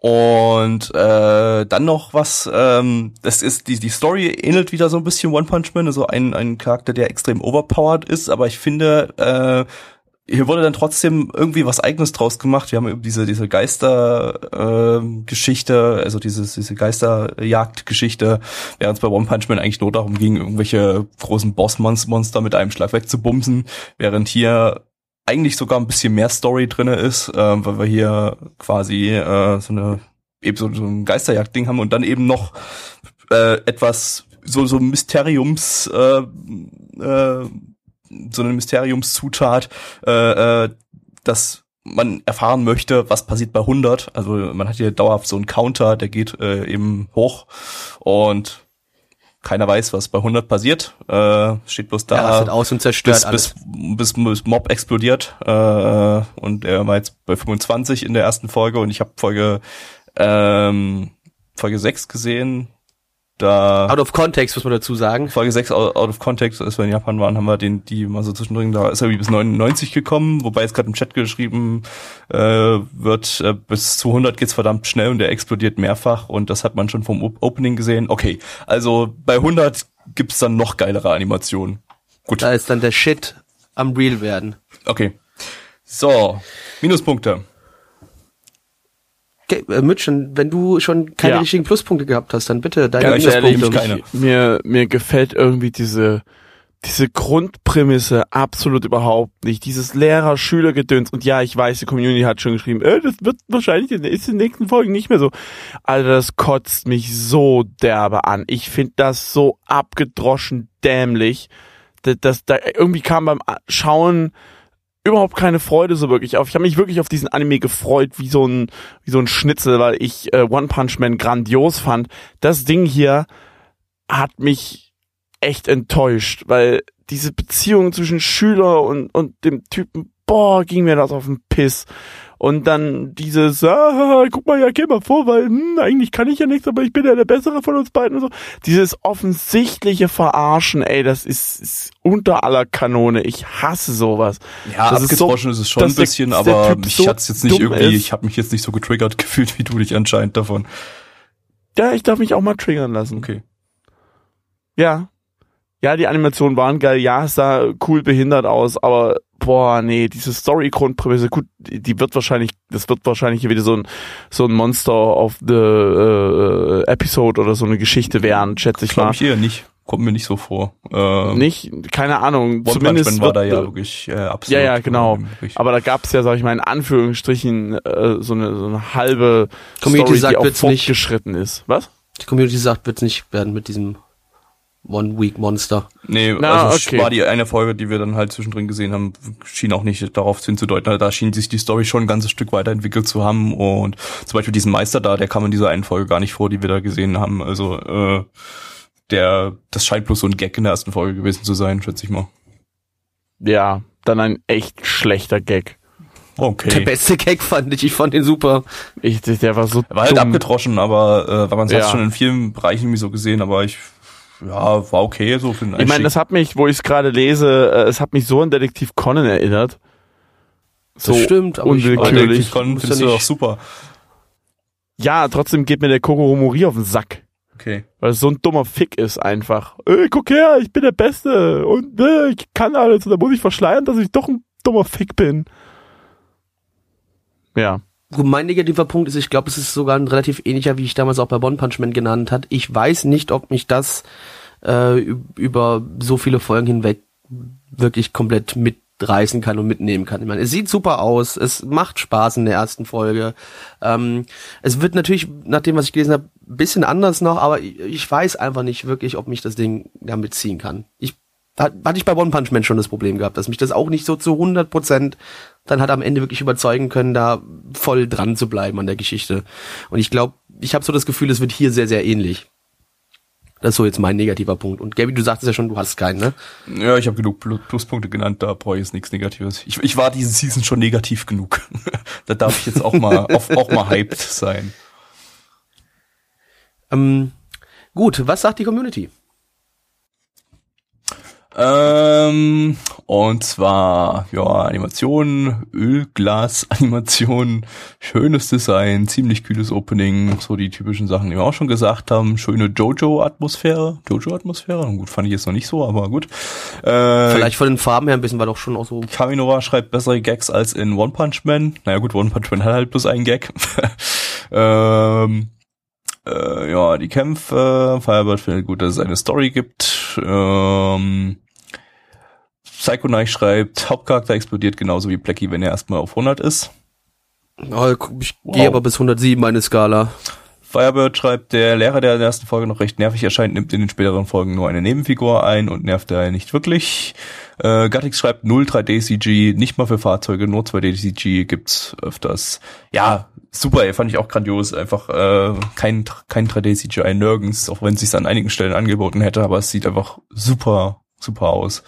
und äh, dann noch was, ähm, das ist die die Story ähnelt wieder so ein bisschen One Punch Man, also ein ein Charakter, der extrem overpowered ist, aber ich finde äh, hier wurde dann trotzdem irgendwie was eigenes draus gemacht. Wir haben eben diese diese Geister äh, Geschichte, also dieses diese Geisterjagd-Geschichte, während es bei One Punch Man eigentlich nur darum ging, irgendwelche großen Bossmonster mit einem Schlag wegzubumsen, während hier eigentlich sogar ein bisschen mehr Story drinne ist, äh, weil wir hier quasi äh, so eine eben so, so ein Geisterjagd-Ding haben und dann eben noch äh, etwas so so Mysteriums äh, äh, so eine Mysteriumszutat, äh, äh, dass man erfahren möchte, was passiert bei 100. Also man hat hier dauerhaft so einen Counter, der geht äh, eben hoch und keiner weiß, was bei 100 passiert. Äh, steht bloß da. Ja, rastet aus und zerstört bis, alles. bis, bis, bis Mob explodiert. Äh, und er war jetzt bei 25 in der ersten Folge und ich habe Folge ähm, Folge 6 gesehen. Da Out of context, muss man dazu sagen. Folge 6 out out of context, als wir in Japan waren, haben wir den, die mal so zwischendrin, da ist er wie bis 99 gekommen, wobei jetzt gerade im Chat geschrieben äh, wird, äh, bis zu 100 geht's verdammt schnell und der explodiert mehrfach und das hat man schon vom Op Opening gesehen. Okay, also bei 100 gibt's dann noch geilere Animationen. Gut, Da ist dann der Shit am Real werden. okay. So, Minuspunkte. Äh, Mütchen, wenn du schon keine Ja. richtigen Pluspunkte gehabt hast, dann bitte deine Ganz Ganz ehrlich, keine. ich, mir, mir gefällt irgendwie diese, diese Grundprämisse absolut überhaupt nicht. Dieses Lehrer-Schüler-Gedöns. Und ja, ich weiß, die Community hat schon geschrieben, äh, das wird wahrscheinlich in, ist in den nächsten Folgen nicht mehr so. Alter, das kotzt mich so derbe an. Ich finde das so abgedroschen dämlich. Das, das, da irgendwie kam beim Schauen überhaupt keine Freude so wirklich auf. Ich habe mich wirklich auf diesen Anime gefreut, wie so ein wie so ein Schnitzel, weil ich äh, One Punch Man grandios fand. Das Ding hier hat mich echt enttäuscht, weil diese Beziehung zwischen Schüler und und dem Typen, boah, ging mir das auf den Piss. Und dann dieses, ah, guck mal, ja, geh mal vor, weil hm, eigentlich kann ich ja nichts, aber ich bin ja der Bessere von uns beiden und so. Dieses offensichtliche Verarschen, ey, das ist, ist unter aller Kanone. Ich hasse sowas. Ja, Das ist so- abgedroschen ist es schon ein der- bisschen, der aber Typ mich so hat's jetzt nicht irgendwie, ist. ich habe mich jetzt nicht so getriggert *laughs* gefühlt wie du dich anscheinend davon. Ja, ich darf mich auch mal triggern lassen. Okay. Ja. Ja, die Animationen waren geil. Ja, es sah cool behindert aus, aber boah, nee, diese Story-Grundprämisse, gut, die wird wahrscheinlich, das wird wahrscheinlich hier wieder so ein, so ein Monster of the äh, Episode oder so eine Geschichte werden, schätze ich Glaube mal. ich eher nicht. Kommt mir nicht so vor. Ähm, Nicht, keine Ahnung, One zumindest war wird, da ja äh, wirklich äh, absolut. ja, ja, genau. Aber da gab's ja, sag ich mal, in Anführungsstrichen äh, so, eine, so eine halbe Community Story, sagt, die auch wird's nicht. fortgeschritten ist. Was? Die Community sagt, wird's nicht werden mit diesem One-Week-Monster. Nee, Na, also okay. war die eine Folge, die wir dann halt zwischendrin gesehen haben, schien auch nicht darauf hinzudeuten. Also Da schien sich die Story schon ein ganzes Stück weiterentwickelt zu haben und zum Beispiel diesen Meister da, der kam in dieser einen Folge gar nicht vor, die wir da gesehen haben. Also äh, der, das scheint bloß so ein Gag in der ersten Folge gewesen zu sein, schätze ich mal. Ja, dann ein echt schlechter Gag. Der Okay. beste Gag fand ich, ich fand den super. Ich, der war so Er war halt dumm. abgedroschen, aber äh, weil man es Ja. hat schon in vielen Bereichen irgendwie so gesehen, aber ich ja, war okay so für den Ich meine, Einstieg. das hat mich, wo ich es gerade lese, äh, es hat mich so an Detektiv Conan erinnert. So Das stimmt, aber ich- aber unwillkürlich. Detektiv Conan Muss ja findest du doch super. Ja, trotzdem geht mir der Kokoro Mori auf den Sack. Okay. Weil es so ein dummer Fick ist einfach. Ey, guck her, ich bin der Beste und äh, ich kann alles und da muss ich verschleiern, dass ich doch ein dummer Fick bin. Ja. Mein negativer Punkt ist, ich glaube, es ist sogar ein relativ ähnlicher, wie ich damals auch bei One Punch Man genannt hat. Ich weiß nicht, ob mich das äh, über so viele Folgen hinweg wirklich komplett mitreißen kann und mitnehmen kann. Ich meine, es sieht super aus, es macht Spaß in der ersten Folge. Ähm, es wird natürlich, nach dem, was ich gelesen habe, bisschen anders noch, aber ich, ich weiß einfach nicht wirklich, ob mich das Ding damit ziehen kann. Ich hat- hatte ich bei One Punch Man schon das Problem gehabt, dass mich das auch nicht so zu 100 Prozent dann hat am Ende wirklich überzeugen können, da voll dran zu bleiben an der Geschichte. Und ich glaube, ich habe so das Gefühl, es wird hier sehr, sehr ähnlich. Das ist so jetzt mein negativer Punkt. Und Gabby, du sagtest ja schon, du hast keinen, ne? Ja, ich habe genug Plu- Pluspunkte genannt, da brauche ich jetzt nichts Negatives. Ich, ich war diese Season schon negativ genug. *laughs* da darf ich jetzt auch mal *laughs* auf, auch mal hyped sein. Ähm, gut, was sagt die Community? Ähm, und zwar, ja, Animation, Ölglas-Animation, schönes Design, ziemlich kühles Opening, so die typischen Sachen, die wir auch schon gesagt haben. Schöne Jojo-Atmosphäre. Jojo-Atmosphäre? Gut, fand ich jetzt noch nicht so, aber gut. Äh, Vielleicht von den Farben her ein bisschen, war doch schon auch so. Kaminova schreibt bessere Gags als in One Punch Man. Naja gut, One Punch Man hat halt bloß einen Gag. *laughs* ähm, äh, ja, die Kämpfe. Firebird findet gut, dass es eine Story gibt. Ähm, Psycho Knight schreibt, Hauptcharakter explodiert genauso wie Blackie, wenn er erstmal auf 100 ist. Oh, ich Wow. gehe aber bis 107 meine Skala. Firebird schreibt, der Lehrer, der in der ersten Folge noch recht nervig erscheint, nimmt in den späteren Folgen nur eine Nebenfigur ein und nervt daher nicht wirklich. Äh, Gattix schreibt 0 3D-CG, nicht mal für Fahrzeuge, nur 2D-CG gibt's öfters. Ja, super, ey, fand ich auch grandios. Einfach äh, kein, kein 3D-CGI nirgends, auch wenn es sich an einigen Stellen angeboten hätte, aber es sieht einfach super, super aus.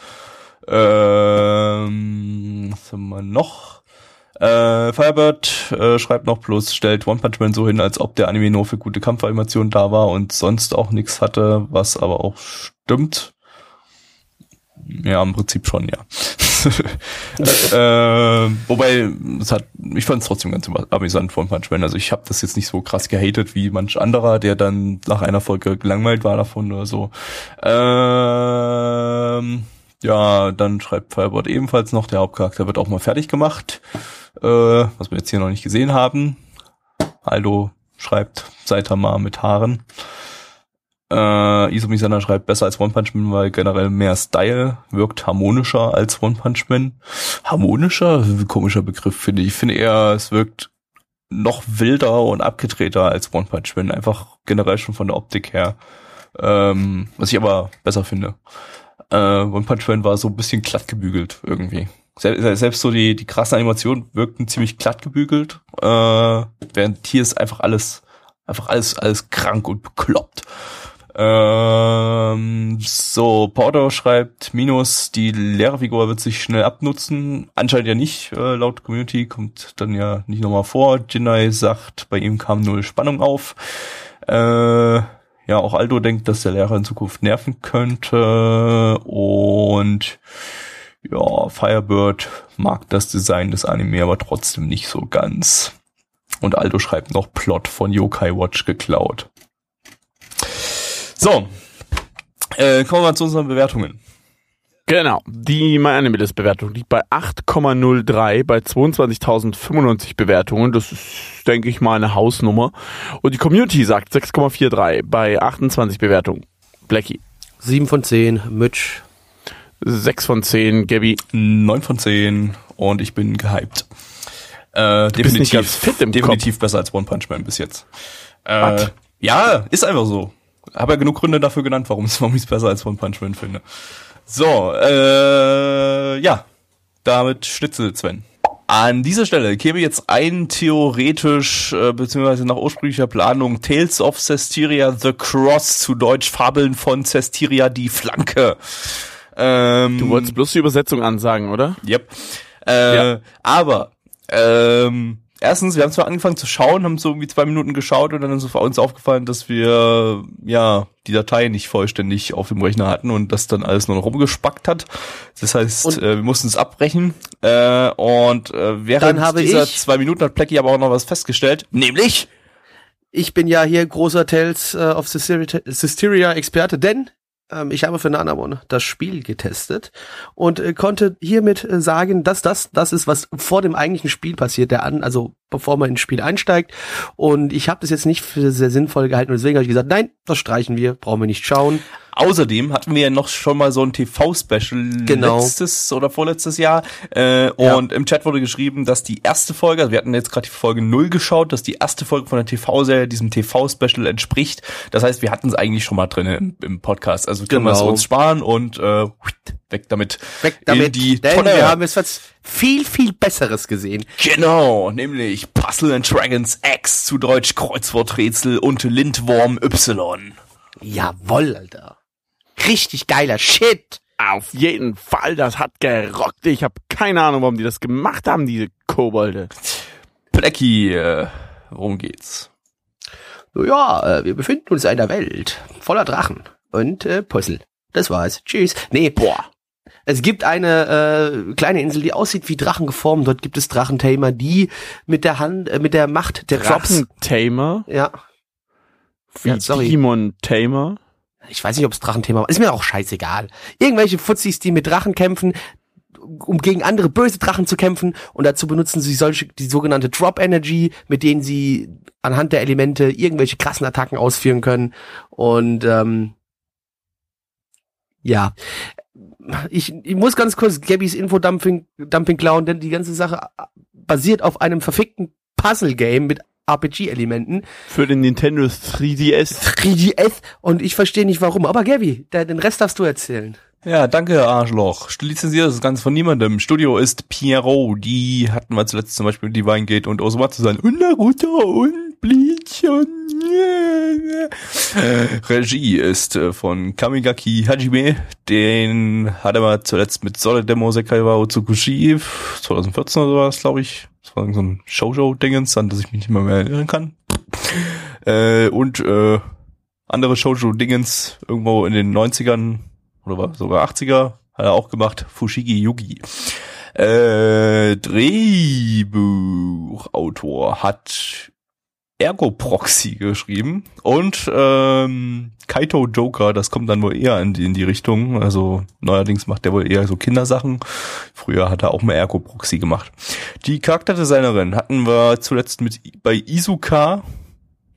Ähm, was haben wir noch? Äh, Firebird äh, schreibt noch plus, stellt One Punch Man so hin, als ob der Anime nur für gute Kampfanimationen da war und sonst auch nichts hatte, was aber auch stimmt. Ja, im Prinzip schon, ja. *laughs* äh, wobei, es hat, ich fand es trotzdem ganz amüsant von Punch Man. Also ich habe das jetzt nicht so krass gehatet wie manch anderer, der dann nach einer Folge gelangweilt war davon oder so. Ähm, ja, dann schreibt Fireboard ebenfalls noch, der Hauptcharakter wird auch mal fertig gemacht, äh, was wir jetzt hier noch nicht gesehen haben. Aldo schreibt Saitama mit Haaren. Äh, Izumi Sana schreibt besser als One Punch Man, weil generell mehr Style wirkt harmonischer als One Punch Man. Harmonischer? Komischer Begriff, finde ich. Ich finde eher, es wirkt noch wilder und abgedrehter als One Punch Man. Einfach generell schon von der Optik her. Ähm, was ich aber besser finde. Äh, One Punch Man war so ein bisschen glatt gebügelt irgendwie. Selbst so die, die krassen Animationen wirkten ziemlich glatt gebügelt, äh, während hier ist einfach alles, einfach alles, alles krank und bekloppt. Ähm, so, Porter schreibt, Minus, die Lehrerfigur wird sich schnell abnutzen. Anscheinend ja nicht, äh, laut Community, kommt dann ja nicht nochmal vor. Jinai sagt, bei ihm kam null Spannung auf. Äh, ja, auch Aldo denkt, dass der Lehrer in Zukunft nerven könnte. Und ja, Firebird mag das Design des Anime aber trotzdem nicht so ganz. Und Aldo schreibt noch Plot von Yokai Watch geklaut. So, äh, kommen wir zu unseren Bewertungen. Genau, die MyAnimeList-Bewertung liegt bei 8,03 bei 22.095 Bewertungen. Das ist, denke ich mal, eine Hausnummer. Und die Community sagt 6,43 bei 28 Bewertungen. Blackie. 7 von 10, Mitch. 6 von 10, Gabby. 9 von 10 und ich bin gehypt. Äh, du bist nicht ganz fit im definitiv Kopf. besser als One Punch Man bis jetzt. Äh, ja, ist einfach so. Habe ja genug Gründe dafür genannt, warum *laughs* ich es besser als One Punch Man finde. So, äh, ja, damit Schnitzel, Sven. An dieser Stelle käme jetzt ein theoretisch, äh, beziehungsweise nach ursprünglicher Planung Tales of Cestiria The Cross, zu Deutsch Fabeln von Cestiria die Flanke. Ähm, du wolltest bloß die Übersetzung ansagen, oder? Yep. Äh, ja. Aber, ähm, erstens, wir haben zwar angefangen zu schauen, haben so irgendwie zwei Minuten geschaut und dann ist uns aufgefallen, dass wir ja die Datei nicht vollständig auf dem Rechner hatten und das dann alles nur noch rumgespackt hat. Das heißt, äh, wir mussten es abbrechen. Äh, und äh, während dieser zwei Minuten hat Plecky aber auch noch was festgestellt, nämlich ich bin ja hier großer Tales uh, of Systeria Experte, denn ich habe für Nanamon das Spiel getestet und äh, konnte hiermit äh, sagen, dass das das ist, was vor dem eigentlichen Spiel passiert, der an, also bevor man ins Spiel einsteigt. Und ich habe das jetzt nicht für sehr sinnvoll gehalten und deswegen habe ich gesagt, nein, das streichen wir, brauchen wir nicht schauen. Außerdem hatten wir ja noch schon mal so ein TV-Special genau. letztes oder vorletztes Jahr. Äh, ja. Und im Chat wurde geschrieben, dass die erste Folge, also wir hatten jetzt gerade die Folge 0 geschaut, dass die erste Folge von der TV-Serie diesem TV-Special entspricht. Das heißt, wir hatten es eigentlich schon mal drin im, im Podcast. Also können genau. wir es uns sparen und äh, weg damit. Weg damit. In die Denn Tonne. wir haben jetzt was viel, viel Besseres gesehen. Genau, nämlich Puzzle and Dragons X, zu Deutsch Kreuzworträtsel und Lindworm Y. Jawoll, Alter. Richtig geiler Shit. Auf jeden Fall, das hat gerockt. Ich habe keine Ahnung, warum die das gemacht haben, diese Kobolde. Blackie, äh, worum geht's? Ja, äh, wir befinden uns in einer Welt voller Drachen und äh, Puzzle. Das war's. Tschüss. Nee, boah. Es gibt eine äh, kleine Insel, die aussieht wie Drachen geformt. Dort gibt es Drachentamer, die mit der Hand, äh, mit der Macht der Drachentamer? Ja. Wie ja. Demon Tamer? Ich weiß nicht, ob es Drachenthema war. Ist mir auch scheißegal. Irgendwelche Fuzis, die mit Drachen kämpfen, um gegen andere böse Drachen zu kämpfen und dazu benutzen sie solche die sogenannte Drop Energy, mit denen sie anhand der Elemente irgendwelche krassen Attacken ausführen können und ähm, ja, ich, ich muss ganz kurz Gabbys Infodumping Dumping klauen, denn die ganze Sache basiert auf einem verfickten Puzzle Game mit RPG-Elementen. Für den Nintendo 3DS. 3DS und ich verstehe nicht warum. Aber Gabby, der, den Rest darfst du erzählen. Ja, danke, Arschloch. Lizenziert das Ganze von niemandem. Studio ist Pierrot. Die hatten wir zuletzt zum Beispiel Divine Gate und Osama zu sein. Und Naruto und Bleach und Regie ist äh, von Kamigaki Hajime. Den hat er mal zuletzt mit Solid Demo Sekai wa Otsukushi 2014 oder sowas, glaube ich. Das war so ein Shoujo-Dingens, an das ich mich nicht mehr, mehr erinnern kann. Äh, und äh, andere Shoujo-Dingens irgendwo in den 90ern oder sogar 80er, hat er auch gemacht, Fushigi Yugi. Äh, Drehbuchautor hat Ergo Proxy geschrieben und ähm, Kaito Joker, das kommt dann wohl eher in die, in die Richtung. Also neuerdings macht der wohl eher so Kindersachen. Früher hat er auch mal Ergo Proxy gemacht. Die Charakterdesignerin hatten wir zuletzt mit bei Izuka,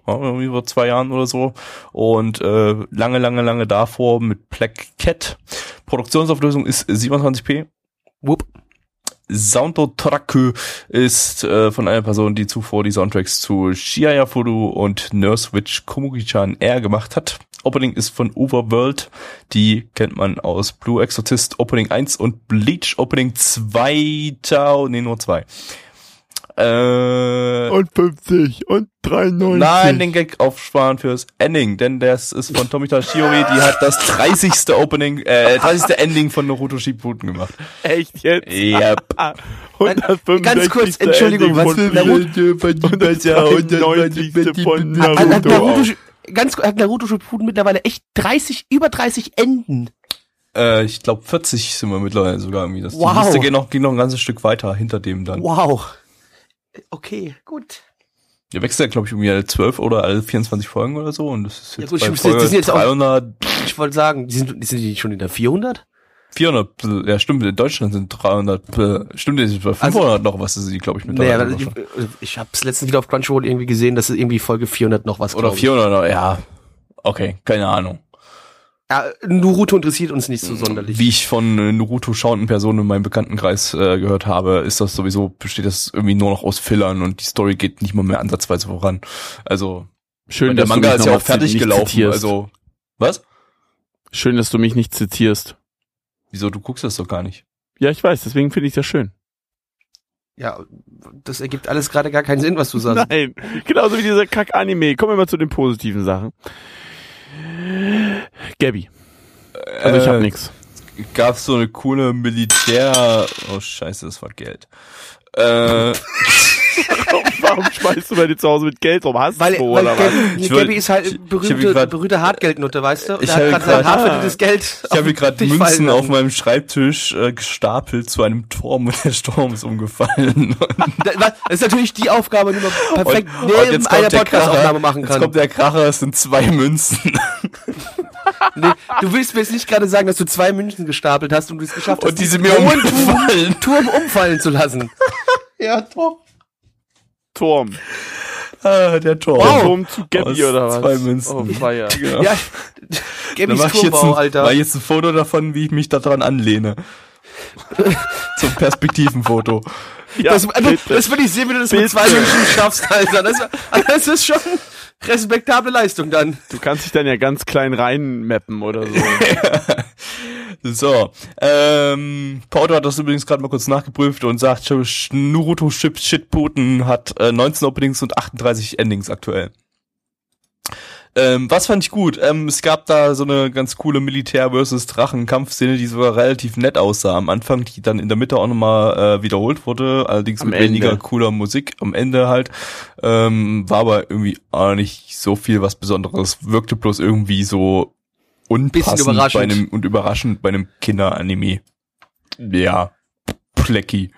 ja, irgendwie vor zwei Jahren oder so. Und äh, lange, lange, lange davor mit Black Cat. Produktionsauflösung ist 27p. Whoop. Soundtrack ist äh, von einer Person, die zuvor die Soundtracks zu Shiaya Furu und Nurse Witch Komugi-chan R gemacht hat. Opening ist von Overworld. Die kennt man aus Blue Exorcist Opening 1 und Bleach Opening 2. Nee, nur 2. Äh, Und 50 und 93. Nein, den Gag aufsparen fürs Ending, denn das ist von Tomita Shiori, die hat das 30. Opening, äh, 30. Ending von Naruto Shippuden gemacht. Echt jetzt? Yep. *laughs* Ah, 165. Ganz kurz, Entschuldigung, was will Naruto? 190. von Hat, hat Naruto. Naruto, ganz kurz, hat Naruto Shippuden mittlerweile echt 30, über 30 Enden. Äh, ich glaube 40 sind wir mittlerweile sogar irgendwie. Das, Wow. Die Liste geht noch, geht noch ein ganzes Stück weiter hinter dem dann. Wow. Okay, gut. Der wechselt ja, glaube ich, irgendwie alle 12 oder alle 24 Folgen oder so. Und das ist Ja jetzt gut, bei stimmt, Folge die sind jetzt auch- 300, Ich wollte sagen, die sind, die sind die schon in der 400? 400, äh, ja stimmt, in Deutschland sind 300, äh, stimmt, bei 500 noch was, ist die, glaube ich, Naja, mittlerweile. ich, ich habe es letztens wieder auf Crunchyroll irgendwie gesehen, dass es irgendwie Folge 400 noch was Oder glaub ich. 400, noch, ja. Okay, keine Ahnung. Ja, Naruto interessiert uns nicht so sonderlich. Wie ich von äh, Naruto schauenden Personen in meinem Bekanntenkreis äh, gehört habe, ist das sowieso, besteht das irgendwie nur noch aus Fillern und die Story geht nicht mal mehr ansatzweise voran. Also, Schön, der dass Manga du mich ist ja auch fertig nicht gelaufen. zitierst. Also, was? Schön, dass du mich nicht zitierst. Wieso, du guckst das doch gar nicht. Ja, ich weiß, deswegen finde ich das schön. Ja, das ergibt alles gerade gar keinen Sinn, was du sagst. *laughs* Nein, genauso wie dieser Kack-Anime. Kommen wir mal zu den positiven Sachen. Gabby. Also ich Äh, hab nix. Gab so eine coole Militär... Oh scheiße, das war Geld. Äh, *laughs* Warum schmeißt du bei dir zu Hause mit Geld rum? Hast Weil, du weil oder was? Gabby, wollt- Gabby ist halt berühmte, grad- berühmte Hartgeldnutte, weißt du? Und Ich er hat hab gerade hart verdientes Geld ich habe gerade *laughs* Münzen auf meinem Schreibtisch äh, gestapelt zu einem Turm und der Sturm ist umgefallen. *laughs* Das ist natürlich die Aufgabe, die man perfekt Und- und neben einer der Podcast-Aufnahme machen Jetzt kann. kommt der Kracher, es sind zwei Münzen. *laughs* Nee, du willst mir jetzt nicht gerade sagen, dass du zwei München gestapelt hast und du es geschafft hast, Und die sind diesen mir hohen umgefallen. Turm umfallen zu lassen. Ja, Turm. Turm. Ah, der Turm. Der Turm zu Gabby oder was? zwei Münzen. Oh, feier. Ja. *laughs* Ja, Gabbys jetzt, Turmbau, ein, Alter. mach ich jetzt ein Foto davon, wie ich mich daran anlehne. *laughs* Zum Perspektivenfoto. Ja, das, also, das will ich sehen, wie du das mit Bitte. zwei München schaffst, Alter. Das, das ist schon respektable Leistung dann. du kannst dich dann ja ganz klein reinmappen oder so. *laughs* So, ähm, Porto hat das übrigens gerade mal kurz nachgeprüft und sagt, Naruto Ship Shitputen hat äh, 19 Openings und 38 Endings aktuell. Ähm, was fand ich gut? Ähm, es gab da so eine ganz coole Militär versus Drachen Kampfszene, die sogar relativ nett aussah am Anfang, die dann in der Mitte auch nochmal äh, wiederholt wurde, allerdings Am mit weniger Ende. cooler Musik am Ende halt. Ähm, war aber irgendwie auch nicht so viel was Besonderes, wirkte bloß irgendwie so unpassend überraschend. bei einem und überraschend bei einem Kinderanime. Ja, Plecki.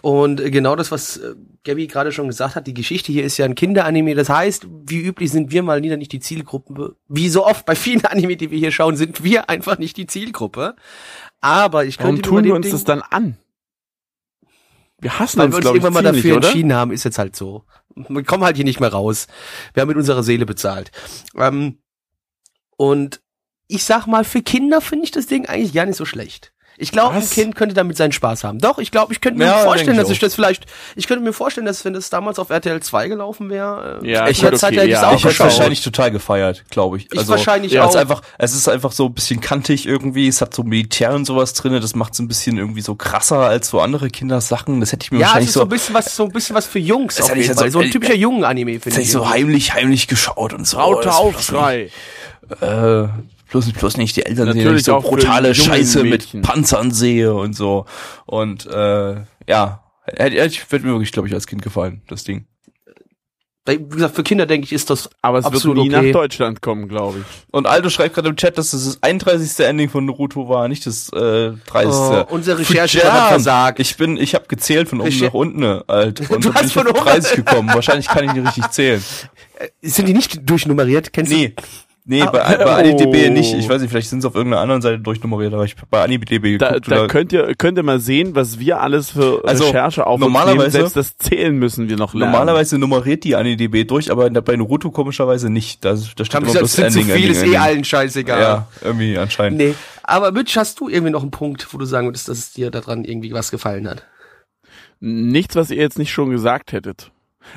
Und äh, genau das, was äh, Gabby gerade schon gesagt hat, die Geschichte hier ist ja ein Kinderanime. Das heißt, wie üblich sind wir mal wieder nicht die Zielgruppe. Wie so oft bei vielen *laughs* Anime, die wir hier schauen, sind wir einfach nicht die Zielgruppe. Aber ich Warum könnte tun wir uns dem das dann an? Wir hassen Weil uns, wir uns glaube ich, irgendwann mal dafür oder? entschieden haben, ist jetzt halt so. Wir kommen halt hier nicht mehr raus. Wir haben mit unserer Seele bezahlt. Ähm, und ich sag mal, für Kinder finde ich das Ding eigentlich gar nicht so schlecht. Ich glaube, ein? Kind könnte damit seinen Spaß haben. Doch, ich glaube, ich könnte mir Ja, vorstellen, ich dass ich das vielleicht, ich könnte mir vorstellen, dass wenn das damals auf RTL 2 gelaufen wäre, äh, Ja, okay, hätte ich es ja. auch Ich hätte wahrscheinlich total gefeiert, glaube ich. Ich wahrscheinlich ja, Es auch. ist einfach, es ist einfach so ein bisschen kantig irgendwie. Es hat so Militär und sowas drinne. Das macht es ein bisschen irgendwie so krasser als so andere Kindersachen. Das hätte ich mir Ja, es wahrscheinlich ist so so, ein bisschen was, so ein bisschen was für Jungs Das auf hätte ich jeden jetzt Fall. so- So ein typischer Jungen-Anime, das finde hätte ich. ich so heimlich, heimlich geschaut und so. Lauter Das- Aufschrei. Äh, bloß, bloß nicht die Eltern, Natürlich ich so brutale Scheiße Mädchen. mit Panzern sehe und so. Und äh, ja, hätte ich wird mir wirklich, glaube ich, als Kind gefallen, das Ding. Wie gesagt, für Kinder, denke ich, ist das Aber es wird absolut nie okay. nach Deutschland kommen, glaube ich. Und Aldo schreibt gerade im Chat, dass das das 31. Ending von Naruto war, nicht das äh, 30. Oh, unsere Recherche hat versagt. Ich bin, ich habe gezählt von oben Recher- nach unten, halt. Und *laughs* Du dann bin hast ich von auf oben- 30 gekommen. Wahrscheinlich kann ich nicht richtig zählen. *laughs* Sind die nicht durchnummeriert? Kennst Nee. Nee, Ah, bei, bei AniDB oh. nicht. Ich weiß nicht, vielleicht sind sie auf irgendeiner anderen Seite durchnummeriert, aber ich bei AniDB Da, geguckt. da oder- könnt ihr könnt ihr mal sehen, was wir alles für Also, Recherche auf normalerweise-. Selbst das Zählen müssen wir noch lernen. Normalerweise nummeriert die AniDB durch, aber bei Naruto komischerweise nicht. Da, da steht immer bloß es sind zu Ending, viel, Ending, ist eh allen scheißegal. Ja, irgendwie anscheinend. Nee. Aber Mitch, hast du irgendwie noch einen Punkt, wo du sagen würdest, dass es dir daran irgendwie was gefallen hat? Nichts, was ihr jetzt nicht schon gesagt hättet.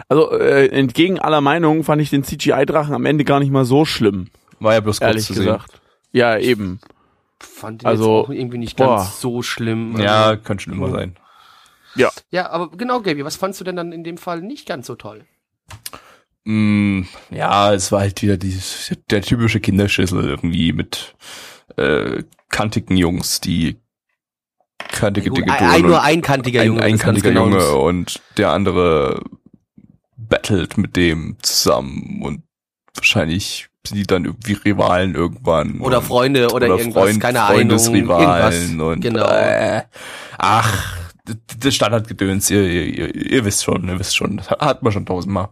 Also äh, entgegen aller Meinungen fand ich den CGI-Drachen am Ende gar nicht mal so schlimm, War ja bloß kurz ehrlich zu sehen. gesagt. Ja, eben. Fand ich Also, jetzt auch irgendwie nicht boah. ganz so schlimm. Ja, Also, könnte schon immer sein. ja, aber genau, Gaby, was fandst du denn dann in dem Fall nicht ganz so toll? Mm, ja, es war halt wieder die, der typische Kinderschüssel irgendwie mit äh, kantigen Jungs, die kantige Gut, Dinge ein, tun ein, nur einkantiger ein Junge. das einkantiger genau Junge und der andere battelt mit dem zusammen und wahrscheinlich sind die dann irgendwie Rivalen irgendwann. Oder und, Freunde oder, irgendwas, Freund, keine Ahnung. Freundesrivalen und genau. äh, ach, das Standardgedöns, ihr, ihr, ihr, ihr wisst schon, ihr wisst schon, das hat man schon tausendmal.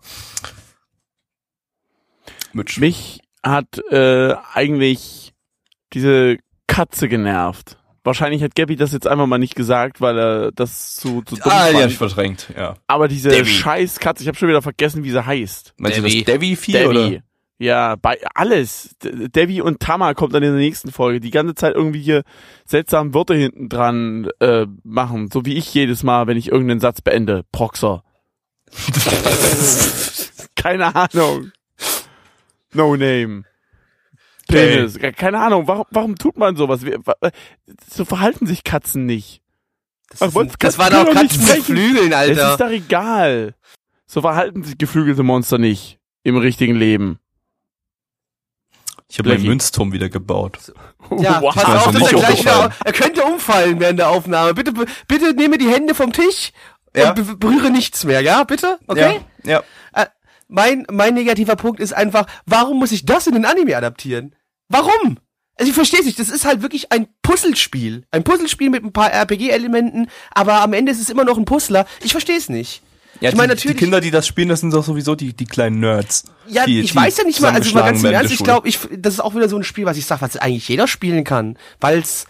Mitch. Mich hat äh, eigentlich diese Katze genervt. Wahrscheinlich hat Gabby das jetzt einfach mal nicht gesagt, weil er das zu, zu dumm Ah, fand. ich verdrängt, ja. Aber diese Debbie. scheiß Katze, ich habe schon wieder vergessen, wie sie heißt. Meinst Debbie. du das Devi-Vieh oder? Debbie. Ja, bei alles. Debbie und Tama kommt dann in der nächsten Folge. Die ganze Zeit irgendwie hier seltsame Wörter hinten dran äh, machen. So wie ich jedes Mal, wenn ich irgendeinen Satz beende. Proxer. *laughs* Keine Ahnung. No name. Penis. Keine Ahnung. Warum, warum tut man sowas? Wa- So verhalten sich Katzen nicht. Das, Ach, ein, das waren auch doch nicht Katzen mit. Flügeln, Alter. ist doch egal. So verhalten sich geflügelte Monster nicht. Im richtigen Leben. Ich habe meinen. Münzturm wieder gebaut. Ja, Wow. pass Also auf, dass er gleich wieder, er könnte umfallen während der Aufnahme. Bitte, bitte nehme die Hände vom Tisch Ja. und be- berühre nichts mehr, ja, bitte? Okay? Ja. ja. Äh, mein, mein negativer Punkt ist einfach, warum muss ich das in den Anime adaptieren? Warum? Also ich verstehe nicht, das ist halt wirklich ein Puzzlespiel. Ein Puzzlespiel mit ein paar RPG-Elementen, aber am Ende ist es immer noch ein Puzzler. Ich verstehe es nicht. Ja, ich meine die, die natürlich, Kinder, die das spielen, das sind doch sowieso die, die kleinen Nerds. ja, die, ich weiß ja nicht mal, also mal ganz im Ernst, ich glaube, ich, das ist auch wieder so ein Spiel, was ich sage, was eigentlich jeder spielen kann, weil's es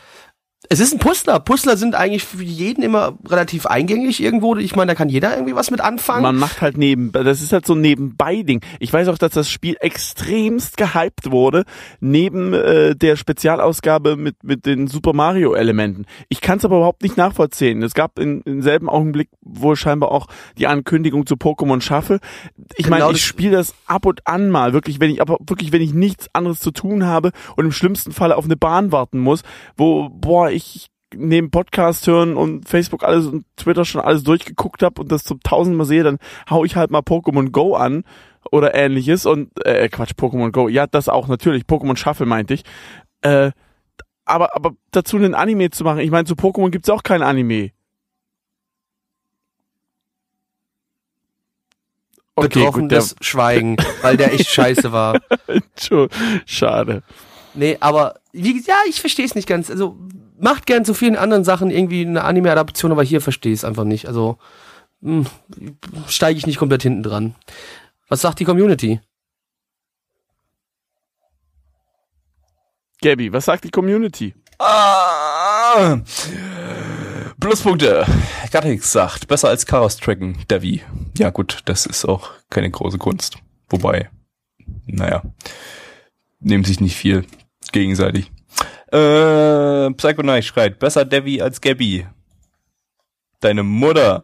ist ein Puzzler. Puzzler sind eigentlich für jeden immer relativ eingängig irgendwo. Ich meine, da kann jeder irgendwie was mit anfangen. Man macht halt neben, das ist halt so ein Nebenbei-Ding. Ich weiß auch, dass das Spiel extremst gehypt wurde, neben äh, der Spezialausgabe mit, mit den Super Mario-Elementen. Ich kann es aber überhaupt nicht nachvollziehen. Es gab in, im selben Augenblick wohl scheinbar auch die Ankündigung zu Pokémon Shuffle. Ich Genau meine, ich spiele das ab und an mal, wirklich, wenn ich, aber wirklich, wenn ich nichts anderes zu tun habe und im schlimmsten Falle auf eine Bahn warten muss, wo, boah, ich neben Podcast hören und Facebook alles und Twitter schon alles durchgeguckt habe und das zum tausendmal sehe, dann hau ich halt mal Pokémon Go an oder ähnliches und äh, Quatsch, Pokémon Go, ja, das auch natürlich, Pokémon Shuffle meinte ich. Äh, aber aber dazu einen Anime zu machen, ich meine, zu Pokémon gibt's auch kein Anime. Betroffenes Schweigen, weil der echt scheiße war. *laughs* Schade. Nee, aber wie, ja, ich verstehe es nicht ganz. Also macht gern zu vielen anderen Sachen irgendwie eine Anime-Adaption, aber hier verstehe ich es einfach nicht. Also steige ich nicht komplett hinten dran. Was sagt die Community? Gabby, was sagt die Community? Ah, Pluspunkte. Gattix sagt, besser als Chaos tracken, Devi. Ja gut, das ist auch keine große Kunst. Wobei, naja, nehmen sich nicht viel gegenseitig. Äh, Psycho Knight schreit, besser Devi als Gabby. Deine Mutter.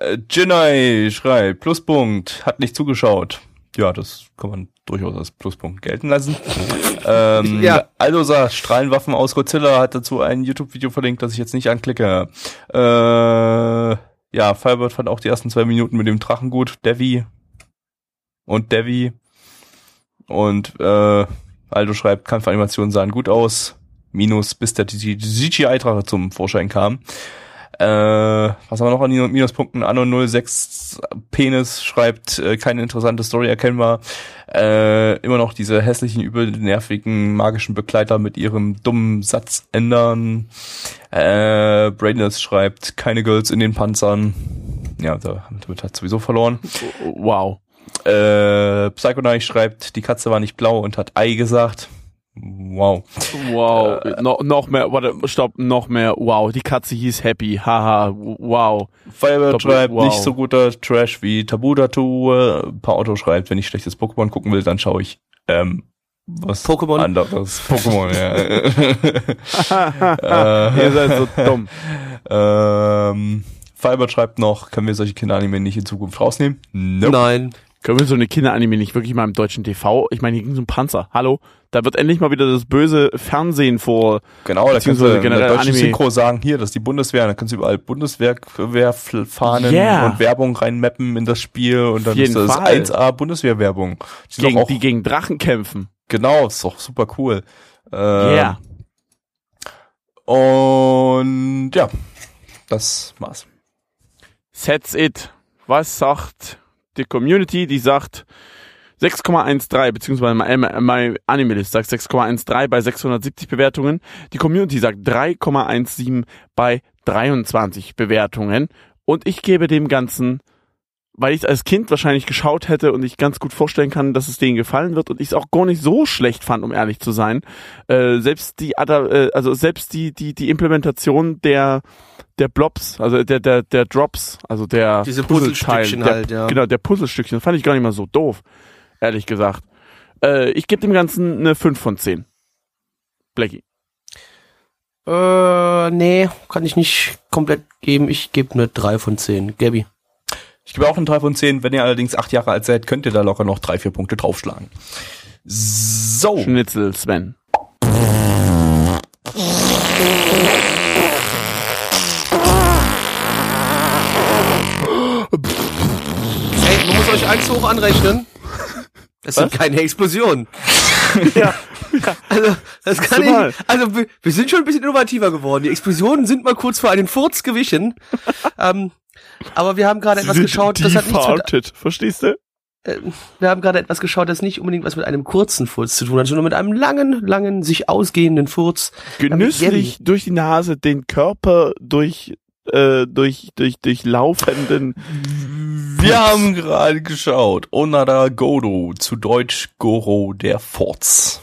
Äh, Jinai schreit, Pluspunkt, hat nicht zugeschaut. Ja, das kann man durchaus als Pluspunkt gelten lassen. *laughs* ähm, Ja. Also sagt, Strahlenwaffen aus Godzilla hat dazu ein YouTube-Video verlinkt, das ich jetzt nicht anklicke. Äh, ja, Firebird fand auch die ersten zwei Minuten mit dem Drachen gut. Devi und Devi. Und äh, Aldo schreibt, Kampfanimationen sahen gut aus. Minus, bis der CGI-Drache zum Vorschein kam. Äh, was haben wir noch an den Minuspunkten? Anno 06 Penis schreibt, äh, keine interessante Story erkennbar. Äh, immer noch diese hässlichen, übel nervigen, magischen Begleiter mit ihrem dummen Satz ändern. Äh, Brainless schreibt, keine Girls in den Panzern. Ja, da- damit hat sowieso verloren. Wow. Äh, Psychonauts schreibt, die Katze war nicht blau und hat Ei gesagt. Wow. Wow. Äh, no, noch mehr, warte, stopp, noch mehr. Wow. Die Katze hieß Happy. Haha. Wow. Firebird schreibt, wow. nicht so guter Trash wie Tabu Tattoo. Äh, Paotto schreibt, wenn ich schlechtes Pokémon gucken will, dann schaue ich ähm, was Pokémon? anderes. *laughs* Pokémon, ja. *laughs* Ihr seid so dumm. *laughs* ähm, Firebird schreibt noch, können wir solche Kinderanime nicht in Zukunft rausnehmen? Nope. Nein. Können wir so eine Kinderanime nicht wirklich mal im deutschen TV? Ich meine, hier ging so ein Panzer. Hallo? Da wird endlich mal wieder das böse Fernsehen vor. Genau, da kannst du in der deutschen Anime. Synchro sagen, hier, das ist die Bundeswehr, da kannst du überall Bundeswehrfahnen Yeah. und Werbung reinmappen in das Spiel und dann ist das Fall. 1A Bundeswehrwerbung. Die Gegen, die gegen Drachen kämpfen. genau, ist doch super cool. Ähm, Yeah. Und ja, das war's. That's it. Was sagt die Community? Die sagt 6,13, beziehungsweise mein, mein Animalist sagt 6,13 bei 670 Bewertungen. Die Community sagt 3,17 bei 23 Bewertungen. Und ich gebe dem Ganzen, weil ich es als Kind wahrscheinlich geschaut hätte und ich ganz gut vorstellen kann, dass es denen gefallen wird und ich es auch gar nicht so schlecht fand, um ehrlich zu sein. Äh, selbst die, äh, also selbst die, die, die Implementation der, der Blobs, also der, der, der Drops, also der Diese Puzzlestückchen der, halt, ja. Genau, der Puzzlestückchen, fand ich gar nicht mal so doof, ehrlich gesagt. Äh, ich gebe dem Ganzen eine 5 von 10. Blackie. Äh, nee, kann ich nicht komplett geben. Ich gebe eine 3 von 10. Gabby. Ich gebe auch eine 3 von 10. Wenn ihr allerdings acht Jahre alt seid, könnt ihr da locker noch drei, vier Punkte draufschlagen. So. Schnitzel, Sven. Ey, man muss euch eins hoch anrechnen. Das sind keine Explosionen. *laughs* Ja. *laughs* Also, das kann Zumal. ich, also wir, wir sind schon ein bisschen innovativer geworden. Die Explosionen sind mal kurz vor einen Furz gewichen. *laughs* ähm, aber wir haben gerade etwas geschaut, das hat nichts mit, verstehst du? äh, wir haben gerade etwas geschaut, das nicht unbedingt was mit einem kurzen Furz zu tun hat, sondern mit einem langen, langen, sich ausgehenden Furz. Genüsslich durch die Nase den Körper durch, äh, durch, durch, durch laufenden. Wir haben gerade geschaut. Onada Godo, zu Deutsch Goro der Forts.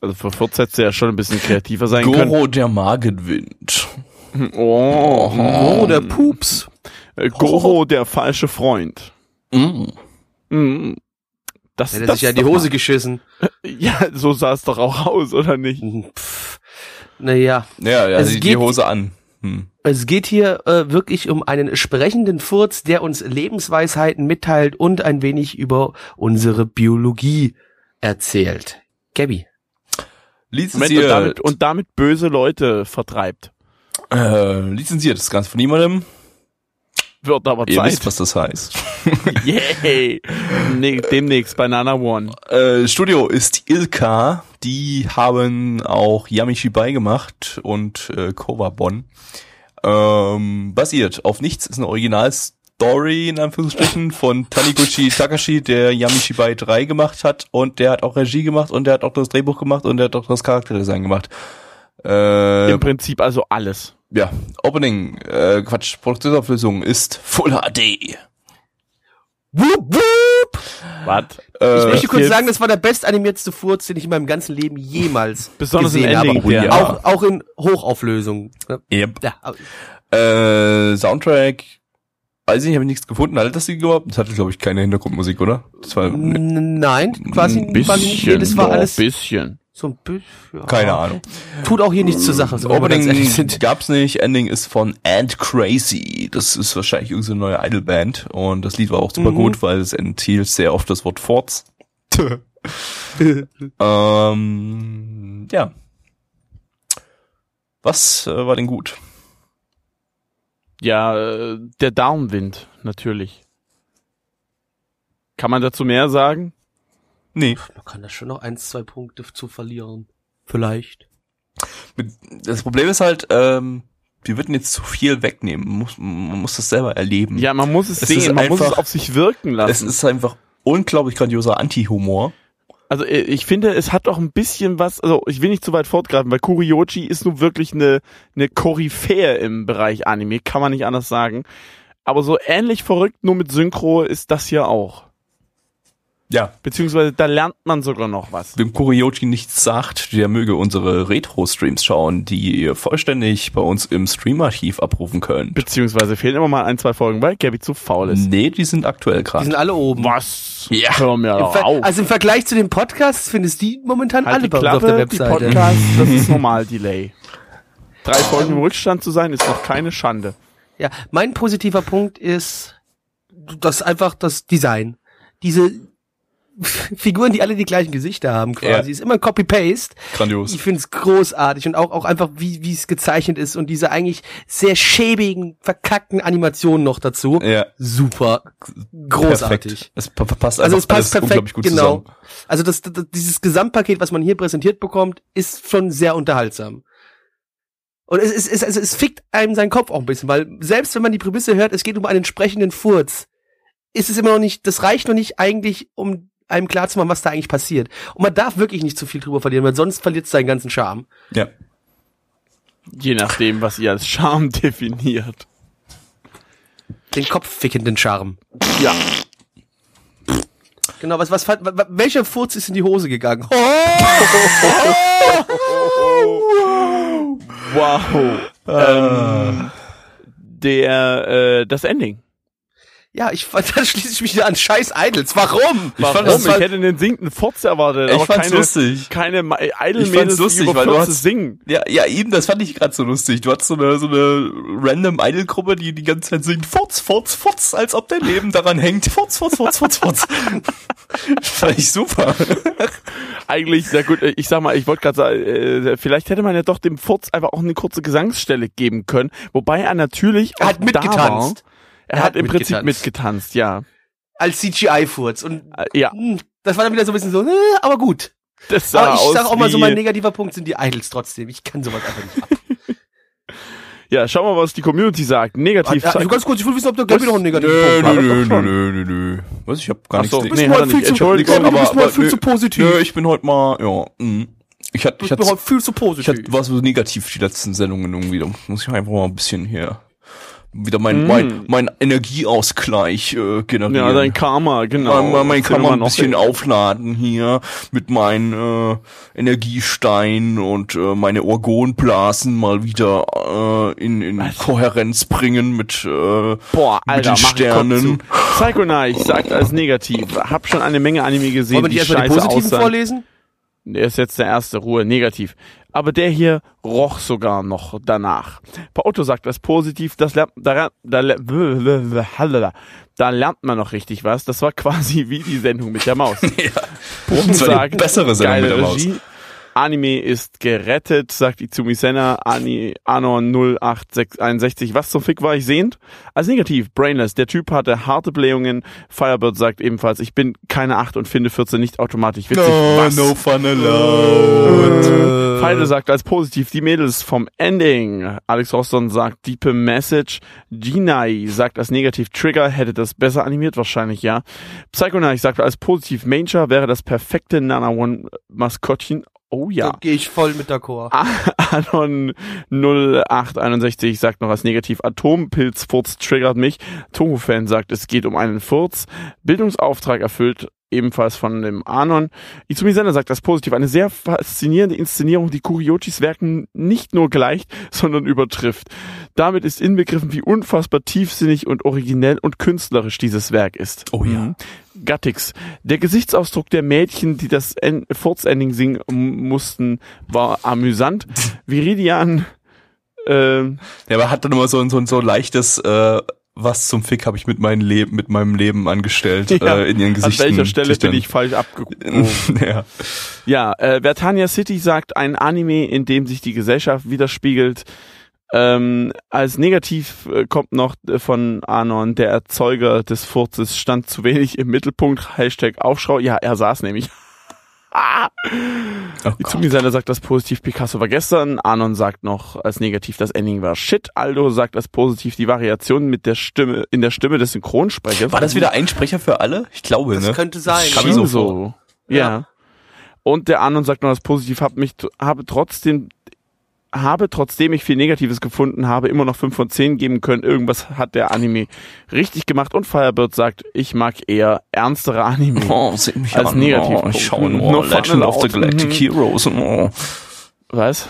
Also für Furz hätte ja schon ein bisschen kreativer sein können. Goro der Magenwind. Oh, Oh, der Pups. Äh, Goro, der falsche Freund. Mm. Mm. Das, hat das sich ja in die Hose mal- geschissen. *laughs* Ja, so sah es doch auch aus, oder nicht? Pff. Naja. Ja, ja Es die, die geht- Hose an. Hm. Es geht hier äh, wirklich um einen sprechenden Furz, der uns Lebensweisheiten mitteilt und ein wenig über unsere Biologie erzählt. Gabby. Moment, und, damit, und damit böse Leute vertreibt. Äh, lizenziert ist ganz von niemandem. Wird aber Ihr Zeit. wisst, was das heißt. *laughs* Yay! Ne, demnächst bei Nana One. Äh, Studio ist Ilka. Die haben auch Yamishibai gemacht und äh, Kovabon. Ähm, basiert auf nichts ist eine Originalstory in Anführungsstrichen von Taniguchi Takashi, der Yamishibai 3 gemacht hat und der hat auch Regie gemacht und der hat auch das Drehbuch gemacht und der hat auch das Charakterdesign gemacht. Äh, Im Prinzip also alles. Ja, Opening, äh, Quatsch, Produktionsauflösung ist Full HD. Wup, wup. Was? Äh, Ich möchte kurz jetzt- sagen, das war der bestanimiertste Furz, den ich in meinem ganzen Leben jemals *laughs* Besonders gesehen Ending, habe. der- Auch, auch in Hochauflösung. ne? Yep. Ja, Äh, Soundtrack, weiß ich nicht, habe ich nichts gefunden. Hat das die überhaupt? Das hatte, glaube ich, keine Hintergrundmusik, oder? Das war, Nein, quasi, Ein quasi nicht. Nee, das war alles. bisschen. So ein bisschen. Ja. Keine Ahnung. Tut auch hier nichts zur Sache, so Opening sind. *laughs* gab's nicht, Ending ist von And Crazy. Das ist wahrscheinlich irgendeine neue Idolband und das Lied war auch super Mhm. gut, weil es enthielt sehr oft das Wort Forts. *laughs* ähm, ja. Was äh, war denn gut? Ja, äh, der Downwind, natürlich. Kann man dazu mehr sagen? Nee. Man kann da schon noch eins, zwei Punkte zu verlieren. Vielleicht. Das Problem ist halt, ähm, wir würden jetzt zu viel wegnehmen. Man muss, man muss das selber erleben. Ja, man muss es, Es sehen, man muss es einfach- auf sich wirken Es lassen. ist einfach unglaublich grandioser Anti-Humor. Also äh, ich finde, es hat doch ein bisschen was, also ich will nicht zu weit fortgreifen, weil Kuriochi ist nun wirklich eine, eine Koryphäe im Bereich Anime, kann man nicht anders sagen. Aber so ähnlich verrückt, nur mit Synchro ist das hier auch. Ja. Beziehungsweise da lernt man sogar noch was. Wem Kuriochi nichts sagt, der möge unsere Retro-Streams schauen, die ihr vollständig bei uns im Streamarchiv abrufen könnt. Beziehungsweise fehlen immer mal ein, zwei Folgen, weil Gabby zu faul ist. Nee, die sind aktuell Die sind gerade. alle oben. Was? Ja. Hör mir Im doch auf. also im Vergleich zu den Podcasts findest du die momentan halt alle die bei uns auf der Klappe, die Webseite. Podcasts, *laughs* das ist normal Delay. Drei Folgen im Rückstand zu sein, ist noch keine Schande. Ja, mein positiver Punkt ist das einfach das Design. Diese *laughs* Figuren, die alle die gleichen Gesichter haben quasi. Ja. Ist immer Copy-Paste. Grandios. Ich finde es großartig und auch, auch einfach, wie es gezeichnet ist und diese eigentlich sehr schäbigen, verkackten Animationen noch dazu. Ja. Super. Großartig. Perfekt. Es pa- passt Also es passt perfekt, gut genau. zusammen. Also das, das, dieses Gesamtpaket, was man hier präsentiert bekommt, ist schon sehr unterhaltsam. Und es, es, es, also es fickt einem seinen Kopf auch ein bisschen, weil selbst wenn man die Prämisse hört, es geht um einen entsprechenden Furz, ist es immer noch nicht, das reicht noch nicht eigentlich, um einem klarzumachen, was da eigentlich passiert. Und man darf wirklich nicht zu viel drüber verlieren, weil sonst verliert es seinen ganzen Charme. Ja. Je nachdem, was ihr als Charme *laughs* definiert. Den kopffickenden Charme. Ja. Genau, was, was, wa- wa- welcher Furz ist in die Hose gegangen? *laughs* Wow. Ähm, der, äh, das Ending. Ja, ich, *laughs* dann schließe ich mich wieder an scheiß Idols. Warum? Warum? fand das ich hätte einen singenden Furz erwartet, Ich aber fand's keine, lustig. keine Ich Idol-Mädels, lustig, über weil du 40 hast- singen. Ja, ja, eben, das fand ich gerade so lustig. Du hattest so eine, so eine random Idol-Gruppe, die die ganze Zeit singt, Furz, Furz, Furz, als ob dein Leben daran hängt. Furz, Furz, Furz, Furz, Furz. *laughs* fand ich super. Eigentlich, na gut, äh, ich sag mal, ich wollte gerade sagen, äh, vielleicht hätte man ja doch dem Furz einfach auch eine kurze Gesangsstelle geben können, wobei er natürlich Er auch hat da mitgetanzt. Er, Er hat hat im Prinzip mitgetanzt. ja. Als CGI-Furz. Und Äh, Ja, mh, das war dann wieder so ein bisschen so, äh, aber gut. das sah Aber ich aus sag auch mal so, mein negativer Punkt sind die Idols trotzdem. Ich kann sowas einfach nicht ab. *laughs* Ja, schauen wir mal, was die Community sagt. Negativ. Ah, also ganz kurz, ich will wissen, ob der Gabi noch einen negativen Nö, Punkt hat. nö, nö, nö, nö, nö. Was? Ich hab gar Ach nichts. so, nichts- nee, Du hat bist mal nicht. viel zu, Entschuldigung, Gabi, du aber- bist mal viel nö, zu positiv. Nö, ich bin heute mal, ja, mh. Ich hatte, Du ich hatte, heute viel zu ich positiv. hatte, war so negativ die letzten Sendungen irgendwie. Da muss ich einfach mal ein bisschen hier wieder mein, Mm. mein, mein Energieausgleich äh, generieren. Ja, dein Karma, genau. Mein, mein, man ein bisschen aufladen hier mit meinen äh, Energiestein und äh, meine Orgonblasen mal wieder äh, in, in Kohärenz bringen mit äh, Boah, mit Alter, den mach Sternen. Psycho Knight sagt als negativ. Hab schon eine Menge Anime gesehen, Wollen wir die nicht erstmal die positiven aussahen. vorlesen? Der ist jetzt der erste, Ruhe, negativ. Aber der hier roch sogar noch danach. Paotto sagt das positiv, das lernt, da, da, da, da lernt man noch richtig was. Das war *laughs* quasi wie die Sendung mit der Maus. *laughs* Das war die bessere Sendung mit der Maus. Regie. Anime ist gerettet, sagt Izumi Senna, Ani, Anon 0861. Was zum Fick war ich sehend? Als negativ, Brainless. Der Typ hatte harte Blähungen. Firebird sagt ebenfalls, ich bin keine 8 und finde 14 nicht automatisch witzig. Was? no fun allowed. Feide sagt als positiv die Mädels vom Ending. Alex Roston sagt Diepe Message. Ginai sagt als negativ Trigger hätte das besser animiert, wahrscheinlich ja. Psychonauts sagt als positiv Manger wäre das perfekte Nana One Maskottchen. Oh ja. Da gehe ich voll mit d'accord. Anon 0861 sagt noch als negativ Atompilzfurz triggert mich. Tohu-Fan sagt, es geht um einen Furz. Bildungsauftrag erfüllt. Ebenfalls von dem Anon. Izumi Sender sagt das positiv. Eine sehr faszinierende Inszenierung, die Kuriochis Werken nicht nur gleicht, sondern übertrifft. Damit ist inbegriffen, wie unfassbar tiefsinnig und originell und künstlerisch dieses Werk ist. Oh ja. Mhm. Gattix. Der Gesichtsausdruck der Mädchen, die das En- Furz-Ending singen mussten, war amüsant. *laughs* Viridian, äh, Ja, aber hat dann immer so ein, so ein, so ein leichtes, äh, was zum Fick habe ich mit meinem Leben, mit meinem Leben angestellt, *laughs* ja, äh, in ihren Gesichten. an welcher Stelle bin ich falsch abgebogen? *laughs* ja. Ja, äh, Vertania City sagt, ein Anime, in dem sich die Gesellschaft widerspiegelt. Ähm, als negativ äh, kommt noch äh, von Anon, der Erzeuger des Furzes stand zu wenig im Mittelpunkt. Hashtag Aufschrau. Ja, er saß nämlich. Ah! *laughs* Oh. Zumi-Seite sagt das positiv, Picasso war gestern. Anon sagt noch als negativ, das Ending war shit. Aldo sagt als positiv, die Variation mit der Stimme, in der Stimme des Synchronsprechers. War das wieder ein Sprecher für alle? Ich glaube, Das ne? könnte sein. Schien so so. Ja. Ja. Und der Anon sagt noch das Positiv, hab mich, habe trotzdem, habe trotzdem ich viel Negatives gefunden, habe immer noch 5 von 10 geben können. Irgendwas hat der Anime richtig gemacht. Und Firebird sagt, ich mag eher ernstere Anime. Oh, Als an. Negativpunkt. Oh, ich schaue No nur fun Legend of the. Galactic Mhm. Heroes. Oh, Was?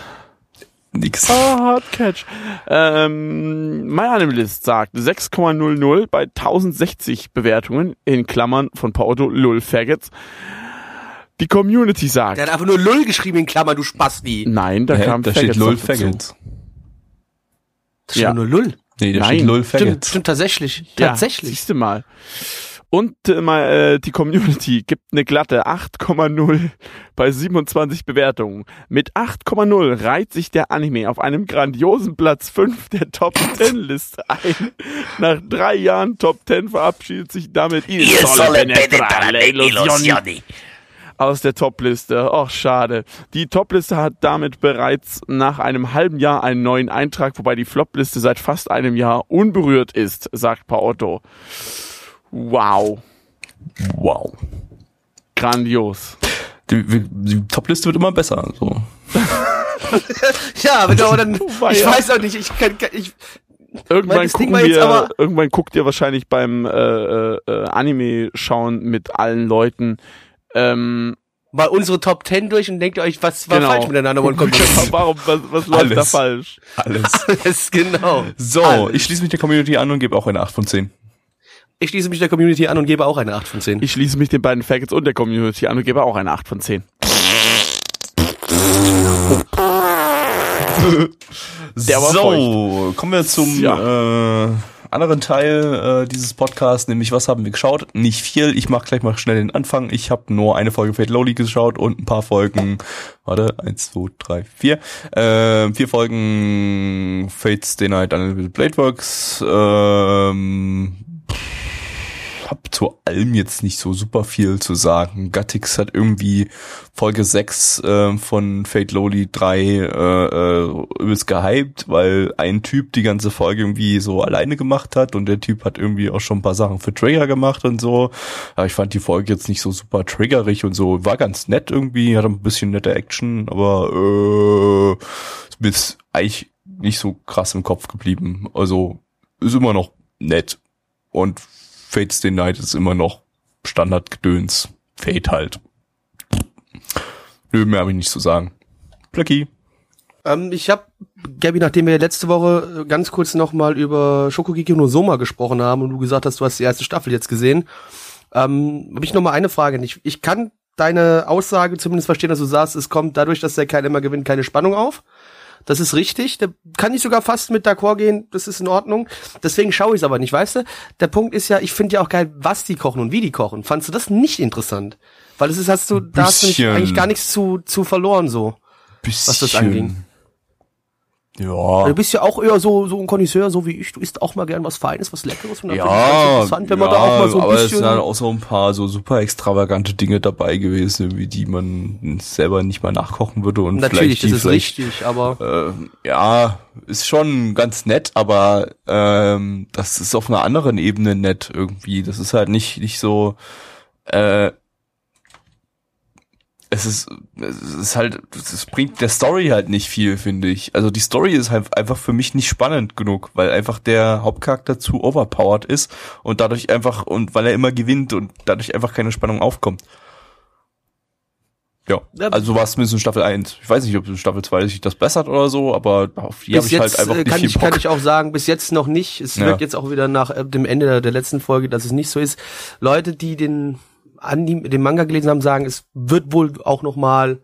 nix. Ah, Hard Catch. Ähm, My Animalist sagt 6,00 bei 1060 Bewertungen, in Klammern von Paolo Lull Faggots. Die Community sagt, Der hat einfach nur Lull geschrieben in Klammern, du Spasti. nein, da Hä? kam da steht Lull. Faggots. Das ist Ja. nur Lull. Nee, da Nein. steht Lull Stimmt, Faggots. stimmt tatsächlich. Ja, Tatsächlich. siehst du mal. Und äh, mal, äh, die Community gibt eine glatte 8,0 bei 27 Bewertungen. Mit 8,0 reiht sich der Anime auf einem grandiosen Platz 5 der Top 10 Liste ein. Nach drei Jahren Top 10 verabschiedet sich damit Penetrare le Illusioni aus der Topliste. Och, schade. Die Topliste hat damit bereits nach einem halben Jahr einen neuen Eintrag, wobei die Flopliste seit fast einem Jahr unberührt ist, sagt Paotto. Wow. Wow. Grandios. Die, die Topliste wird immer besser. So. *laughs* Ja, aber dann, *laughs* ich weiß auch nicht, ich kann, ich, Irgendwann gucken wir, aber- irgendwann guckt ihr wahrscheinlich beim äh, äh, äh, Anime schauen mit allen Leuten. Ähm, mal unsere Top 10 durch und denkt euch, was war genau. falsch miteinander und kommt Warum, was, was läuft da Alles. falsch? Alles. *laughs* Das genau. So, Alles. ich schließe mich der Community an und gebe auch eine 8 von 10. Ich schließe mich der Community an und gebe auch eine 8 von 10. Ich schließe mich den beiden Faggots und der Community an und gebe auch eine 8 von 10. *laughs* Der war so, kommen wir zum Ja. äh, anderen Teil äh, dieses Podcasts, nämlich was haben wir geschaut? Nicht viel, ich mache gleich mal schnell den Anfang. Ich habe nur eine Folge Fate Lowly geschaut und ein paar Folgen, warte, eins, zwei, drei, vier, äh, vier Folgen Fates Day Night Unlimited Blade Works, ähm, hab zu allem jetzt nicht so super viel zu sagen. Gattix hat irgendwie Folge 6 äh, von Fate Lowly 3 äh, äh, übelst gehypt, weil ein Typ die ganze Folge irgendwie so alleine gemacht hat und der Typ hat irgendwie auch schon ein paar Sachen für Trigger gemacht und so. Aber ich fand die Folge jetzt nicht so super triggerig und so. War ganz nett irgendwie, hatte ein bisschen nette Action, aber äh, ist mir jetzt eigentlich nicht so krass im Kopf geblieben. Also ist immer noch nett. Und Fates Day Night ist immer noch Standardgedöns. Fate halt. Nö, mehr habe ich nicht zu sagen. Blackie. Ähm, ich habe, Gabby, nachdem wir letzte Woche äh, ganz kurz nochmal über Shokugeki no Soma gesprochen haben und du gesagt hast, du hast die erste Staffel jetzt gesehen, ähm, habe ich noch mal eine Frage. Ich, ich kann deine Aussage zumindest verstehen, dass du sagst, es kommt dadurch, dass der Kerl immer gewinnt, keine Spannung auf. Das ist richtig. Da kann ich sogar fast mit d'accord gehen. Das ist in Ordnung. Deswegen schaue ich es aber nicht. Weißt du, der Punkt ist ja, ich finde ja auch geil, was die kochen und wie die kochen. Fandst du das nicht interessant? Weil es ist, hast du, da hast du nicht, eigentlich gar nichts zu, zu verloren so. Bisschen. das anging. Ja. Du bist ja auch eher so, so ein Connoisseur, so wie ich. Du isst auch mal gern was Feines, was Leckeres. Und dann Ja, finde ich das interessant, wenn man ja, da auch mal so ein aber es bisschen. sind dann auch so ein paar so super extravagante Dinge dabei gewesen, wie die man selber nicht mal nachkochen würde und Natürlich, vielleicht das ist vielleicht, richtig, aber äh, ja, ist schon ganz nett, aber ähm, das ist auf einer anderen Ebene nett irgendwie. Das ist halt nicht nicht so. Äh, es ist, es ist halt, es bringt der Story halt nicht viel, finde ich. Also die Story ist halt einfach für mich nicht spannend genug, weil einfach der Hauptcharakter zu overpowered ist und dadurch einfach, und weil er immer gewinnt und dadurch einfach keine Spannung aufkommt. Ja, also war es zumindest in Staffel 1. Ich weiß nicht, ob in Staffel 2 sich das bessert oder so, aber auf die habe ich halt einfach äh, nicht kann, viel ich, Bock. kann ich auch sagen, bis jetzt noch nicht. Es Ja. wirkt jetzt auch wieder nach äh, dem Ende der letzten Folge, dass es nicht so ist. Leute, die den Anime, den Manga gelesen haben, sagen, es wird wohl auch noch mal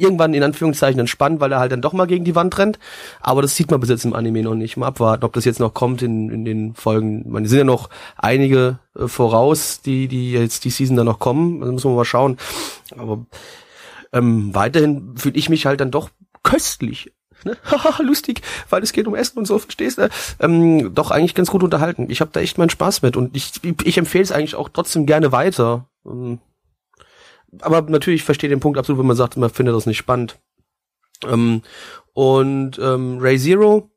irgendwann in Anführungszeichen entspannt, weil er halt dann doch mal gegen die Wand rennt. Aber das sieht man bis jetzt im Anime noch nicht. Mal abwarten, ob das jetzt noch kommt in, in den Folgen. Man sind ja noch einige äh, voraus, die, die jetzt die Season dann noch kommen. Da müssen wir mal schauen. Aber ähm, weiterhin fühle ich mich halt dann doch köstlich. Ne? *laughs* Lustig, weil es geht um Essen und so, verstehst du? Ähm, doch eigentlich ganz gut unterhalten. Ich habe da echt meinen Spaß mit und ich, ich empfehle es eigentlich auch trotzdem gerne weiter. Ähm, aber natürlich verstehe den Punkt absolut, wenn man sagt, man findet das nicht spannend. Ähm, und ähm, Ray Zero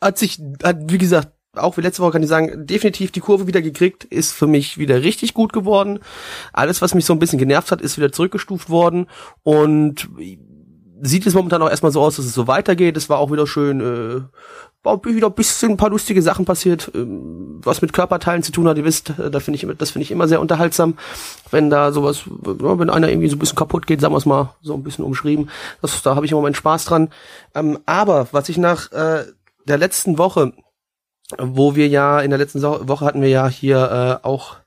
hat sich, hat wie gesagt, auch wie letzte Woche kann ich sagen, definitiv die Kurve wieder gekriegt, ist für mich wieder richtig gut geworden. Alles, was mich so ein bisschen genervt hat, ist wieder zurückgestuft worden und sieht es momentan auch erstmal so aus, dass es so weitergeht. Es war auch wieder schön, äh, war wieder ein bisschen ein paar lustige Sachen passiert, ähm, was mit Körperteilen zu tun hat. Ihr wisst, äh, da finde ich, das finde ich immer sehr unterhaltsam, wenn da sowas, wenn einer irgendwie so ein bisschen kaputt geht, sagen wir es mal so ein bisschen umschrieben. Das, da habe ich immer meinen Spaß dran. Ähm, aber was ich nach äh, der letzten Woche wo wir ja in der letzten So- Woche hatten wir ja hier äh, auch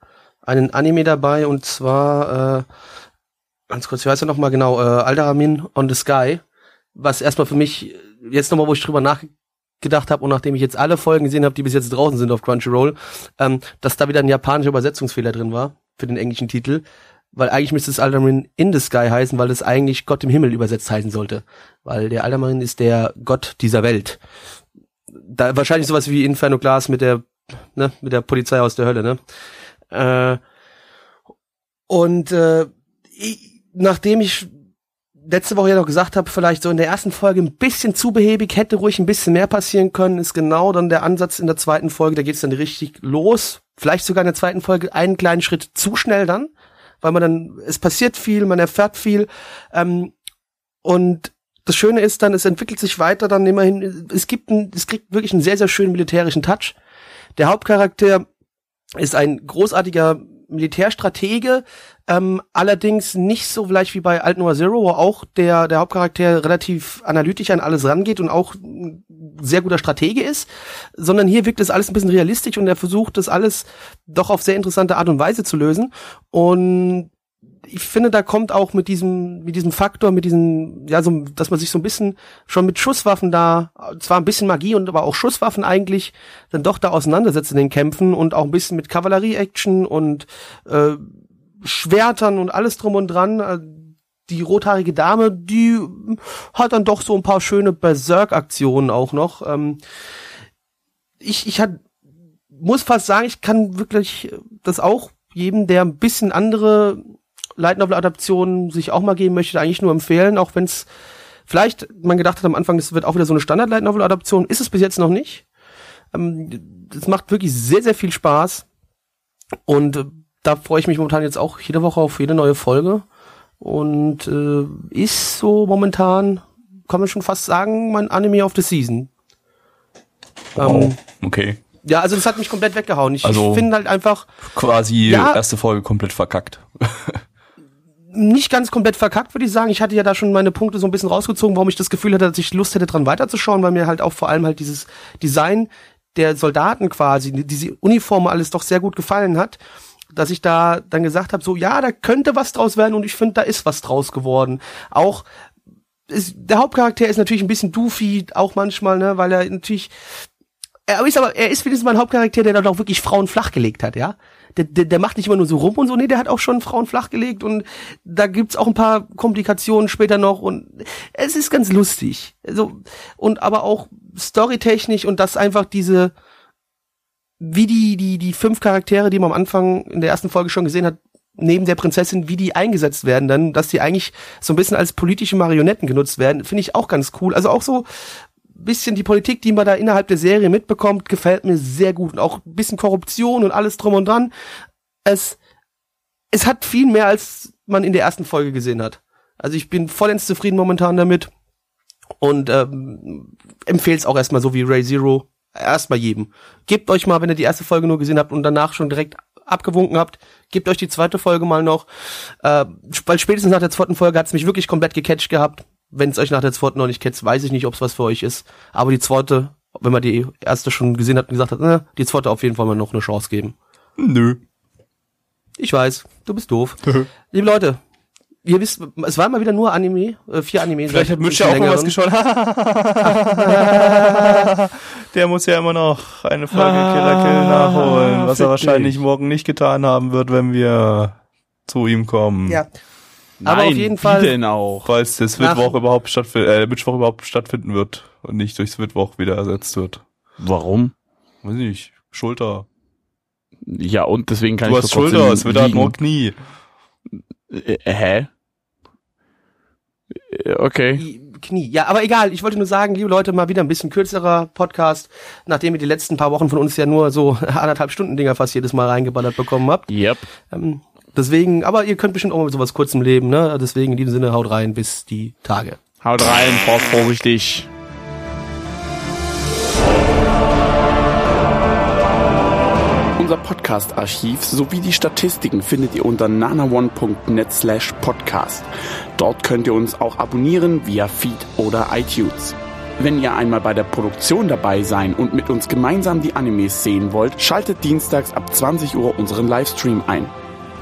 einen Anime dabei und zwar äh, ganz kurz, wie heißt er nochmal genau, äh, Alderamin on the Sky, was erstmal für mich jetzt nochmal, wo ich drüber nachgedacht habe und nachdem ich jetzt alle Folgen gesehen habe, die bis jetzt draußen sind auf Crunchyroll, ähm, dass da wieder ein japanischer Übersetzungsfehler drin war für den englischen Titel, weil eigentlich müsste es Alderamin in the Sky heißen, weil es eigentlich Gott im Himmel übersetzt heißen sollte, weil der Alderamin ist der Gott dieser Welt. Da wahrscheinlich sowas wie Inferno Glass mit der, ne, mit der Polizei aus der Hölle, ne? Äh, und äh, ich, nachdem ich letzte Woche ja noch gesagt habe, vielleicht so in der ersten Folge ein bisschen zu behäbig, hätte ruhig ein bisschen mehr passieren können, ist genau dann der Ansatz in der zweiten Folge, da geht's dann richtig los. Vielleicht sogar in der zweiten Folge einen kleinen Schritt zu schnell dann, weil man dann, es passiert viel, man erfährt viel. Ähm, und das Schöne ist dann, es entwickelt sich weiter dann immerhin, es gibt ein, es kriegt wirklich einen sehr, sehr schönen militärischen Touch. Der Hauptcharakter ist ein großartiger Militärstratege, ähm, allerdings nicht so vielleicht wie bei Alt Noir Zero, wo auch der, der Hauptcharakter relativ analytisch an alles rangeht und auch ein sehr guter Stratege ist, sondern hier wirkt es alles ein bisschen realistisch und er versucht das alles doch auf sehr interessante Art und Weise zu lösen. Und ich finde, da kommt auch mit diesem, mit diesem Faktor, mit diesem, ja, so, dass man sich so ein bisschen schon mit Schusswaffen da, zwar ein bisschen Magie und aber auch Schusswaffen eigentlich, dann doch da auseinandersetzt in den Kämpfen und auch ein bisschen mit Kavallerie-Action und äh, Schwertern und alles drum und dran. Äh, Die rothaarige Dame, die hat dann doch so ein paar schöne Berserk-Aktionen auch noch. Ähm, ich, ich hat, muss fast sagen, ich kann wirklich das auch jedem, der ein bisschen andere Light Novel Adaptionen sich auch mal geben möchte, eigentlich nur empfehlen, auch wenn es vielleicht man gedacht hat am Anfang, das wird auch wieder so eine Standard Light Novel Adaption, ist es bis jetzt noch nicht. Ähm, das macht wirklich sehr sehr viel Spaß und äh, da freue ich mich momentan jetzt auch jede Woche auf jede neue Folge und äh, ist so momentan kann man schon fast sagen mein Anime of the Season. Ähm, Okay. ja, also das hat mich komplett weggehauen. Ich, Also- finde halt einfach Quasi Ja. erste Folge komplett verkackt. *laughs* nicht ganz komplett verkackt, würde ich sagen. Ich hatte ja da schon meine Punkte so ein bisschen rausgezogen, warum ich das Gefühl hatte, dass ich Lust hätte, dran weiterzuschauen, weil mir halt auch vor allem halt dieses Design der Soldaten quasi, die- diese Uniformen alles doch sehr gut gefallen hat, dass ich da dann gesagt habe, so ja, da könnte was draus werden und ich finde, da ist was draus geworden. Auch ist, der Hauptcharakter ist natürlich ein bisschen doofy, auch manchmal, ne, weil er natürlich er ist aber, er ist wenigstens mal ein Hauptcharakter, der dann auch wirklich Frauen flachgelegt hat, ja. Der, der, der macht nicht immer nur so rum und so, nee, der hat auch schon Frauen flachgelegt und da gibt's auch ein paar Komplikationen später noch und es ist ganz lustig. Also, und aber auch storytechnisch und das einfach diese, wie die, die, die fünf Charaktere, die man am Anfang in der ersten Folge schon gesehen hat, neben der Prinzessin, wie die eingesetzt werden, dann, dass die eigentlich so ein bisschen als politische Marionetten genutzt werden, finde ich auch ganz cool. Also auch so bisschen die Politik, die man da innerhalb der Serie mitbekommt, gefällt mir sehr gut. Und auch ein bisschen Korruption und alles drum und dran. Es, es hat viel mehr als man in der ersten Folge gesehen hat. Also ich bin vollends zufrieden momentan damit und ähm, empfehle es auch erstmal so wie Ray Zero. Erstmal jedem. Gebt euch mal, wenn ihr die erste Folge nur gesehen habt und danach schon direkt abgewunken habt, gebt euch die zweite Folge mal noch. Äh, weil spätestens nach der zweiten Folge hat's mich wirklich komplett gecatcht gehabt. Wenn es euch nach der zweiten noch nicht catcht, weiß ich nicht, ob es was für euch ist. Aber die zweite, wenn man die erste schon gesehen hat und gesagt hat, äh, die zweite auf jeden Fall mal noch eine Chance geben. Nö. Ich weiß, du bist doof. *laughs* Liebe Leute, ihr wisst, es war mal wieder nur Anime, äh, vier Anime. Vielleicht hat ja auch mal was geschaut. *laughs* Der muss ja immer noch eine Folge Killer Kill nachholen, was er wahrscheinlich dich. morgen nicht getan haben wird, wenn wir zu ihm kommen. Ja. Aber auf jeden wie Fall- denn auch? Falls das Nach- Mittwoch überhaupt stattfinden, äh, Mittwoch überhaupt stattfinden wird und nicht durchs Mittwoch wieder ersetzt wird. Warum? Weiß nicht. Schulter. Ja, und deswegen kann du ich hast doch trotzdem Schulter, es wird halt nur Knie. Äh, hä? Äh, Okay. Knie. Ja, aber egal. Ich wollte nur sagen, liebe Leute, mal wieder ein bisschen kürzerer Podcast, nachdem ihr die letzten paar Wochen von uns ja nur so *laughs* anderthalb Stunden Dinger fast jedes Mal reingeballert bekommen habt. Yep. Ähm, deswegen, aber ihr könnt bestimmt auch mal mit sowas kurzem leben, ne? Deswegen in diesem Sinne haut rein bis die Tage. Haut rein, fahrt vorsichtig. Unser Podcast-Archiv sowie die Statistiken findet ihr unter nanaone.net slash podcast. Dort könnt ihr uns auch abonnieren via Feed oder iTunes. Wenn ihr einmal bei der Produktion dabei sein und mit uns gemeinsam die Animes sehen wollt, schaltet dienstags ab 20 Uhr unseren Livestream ein.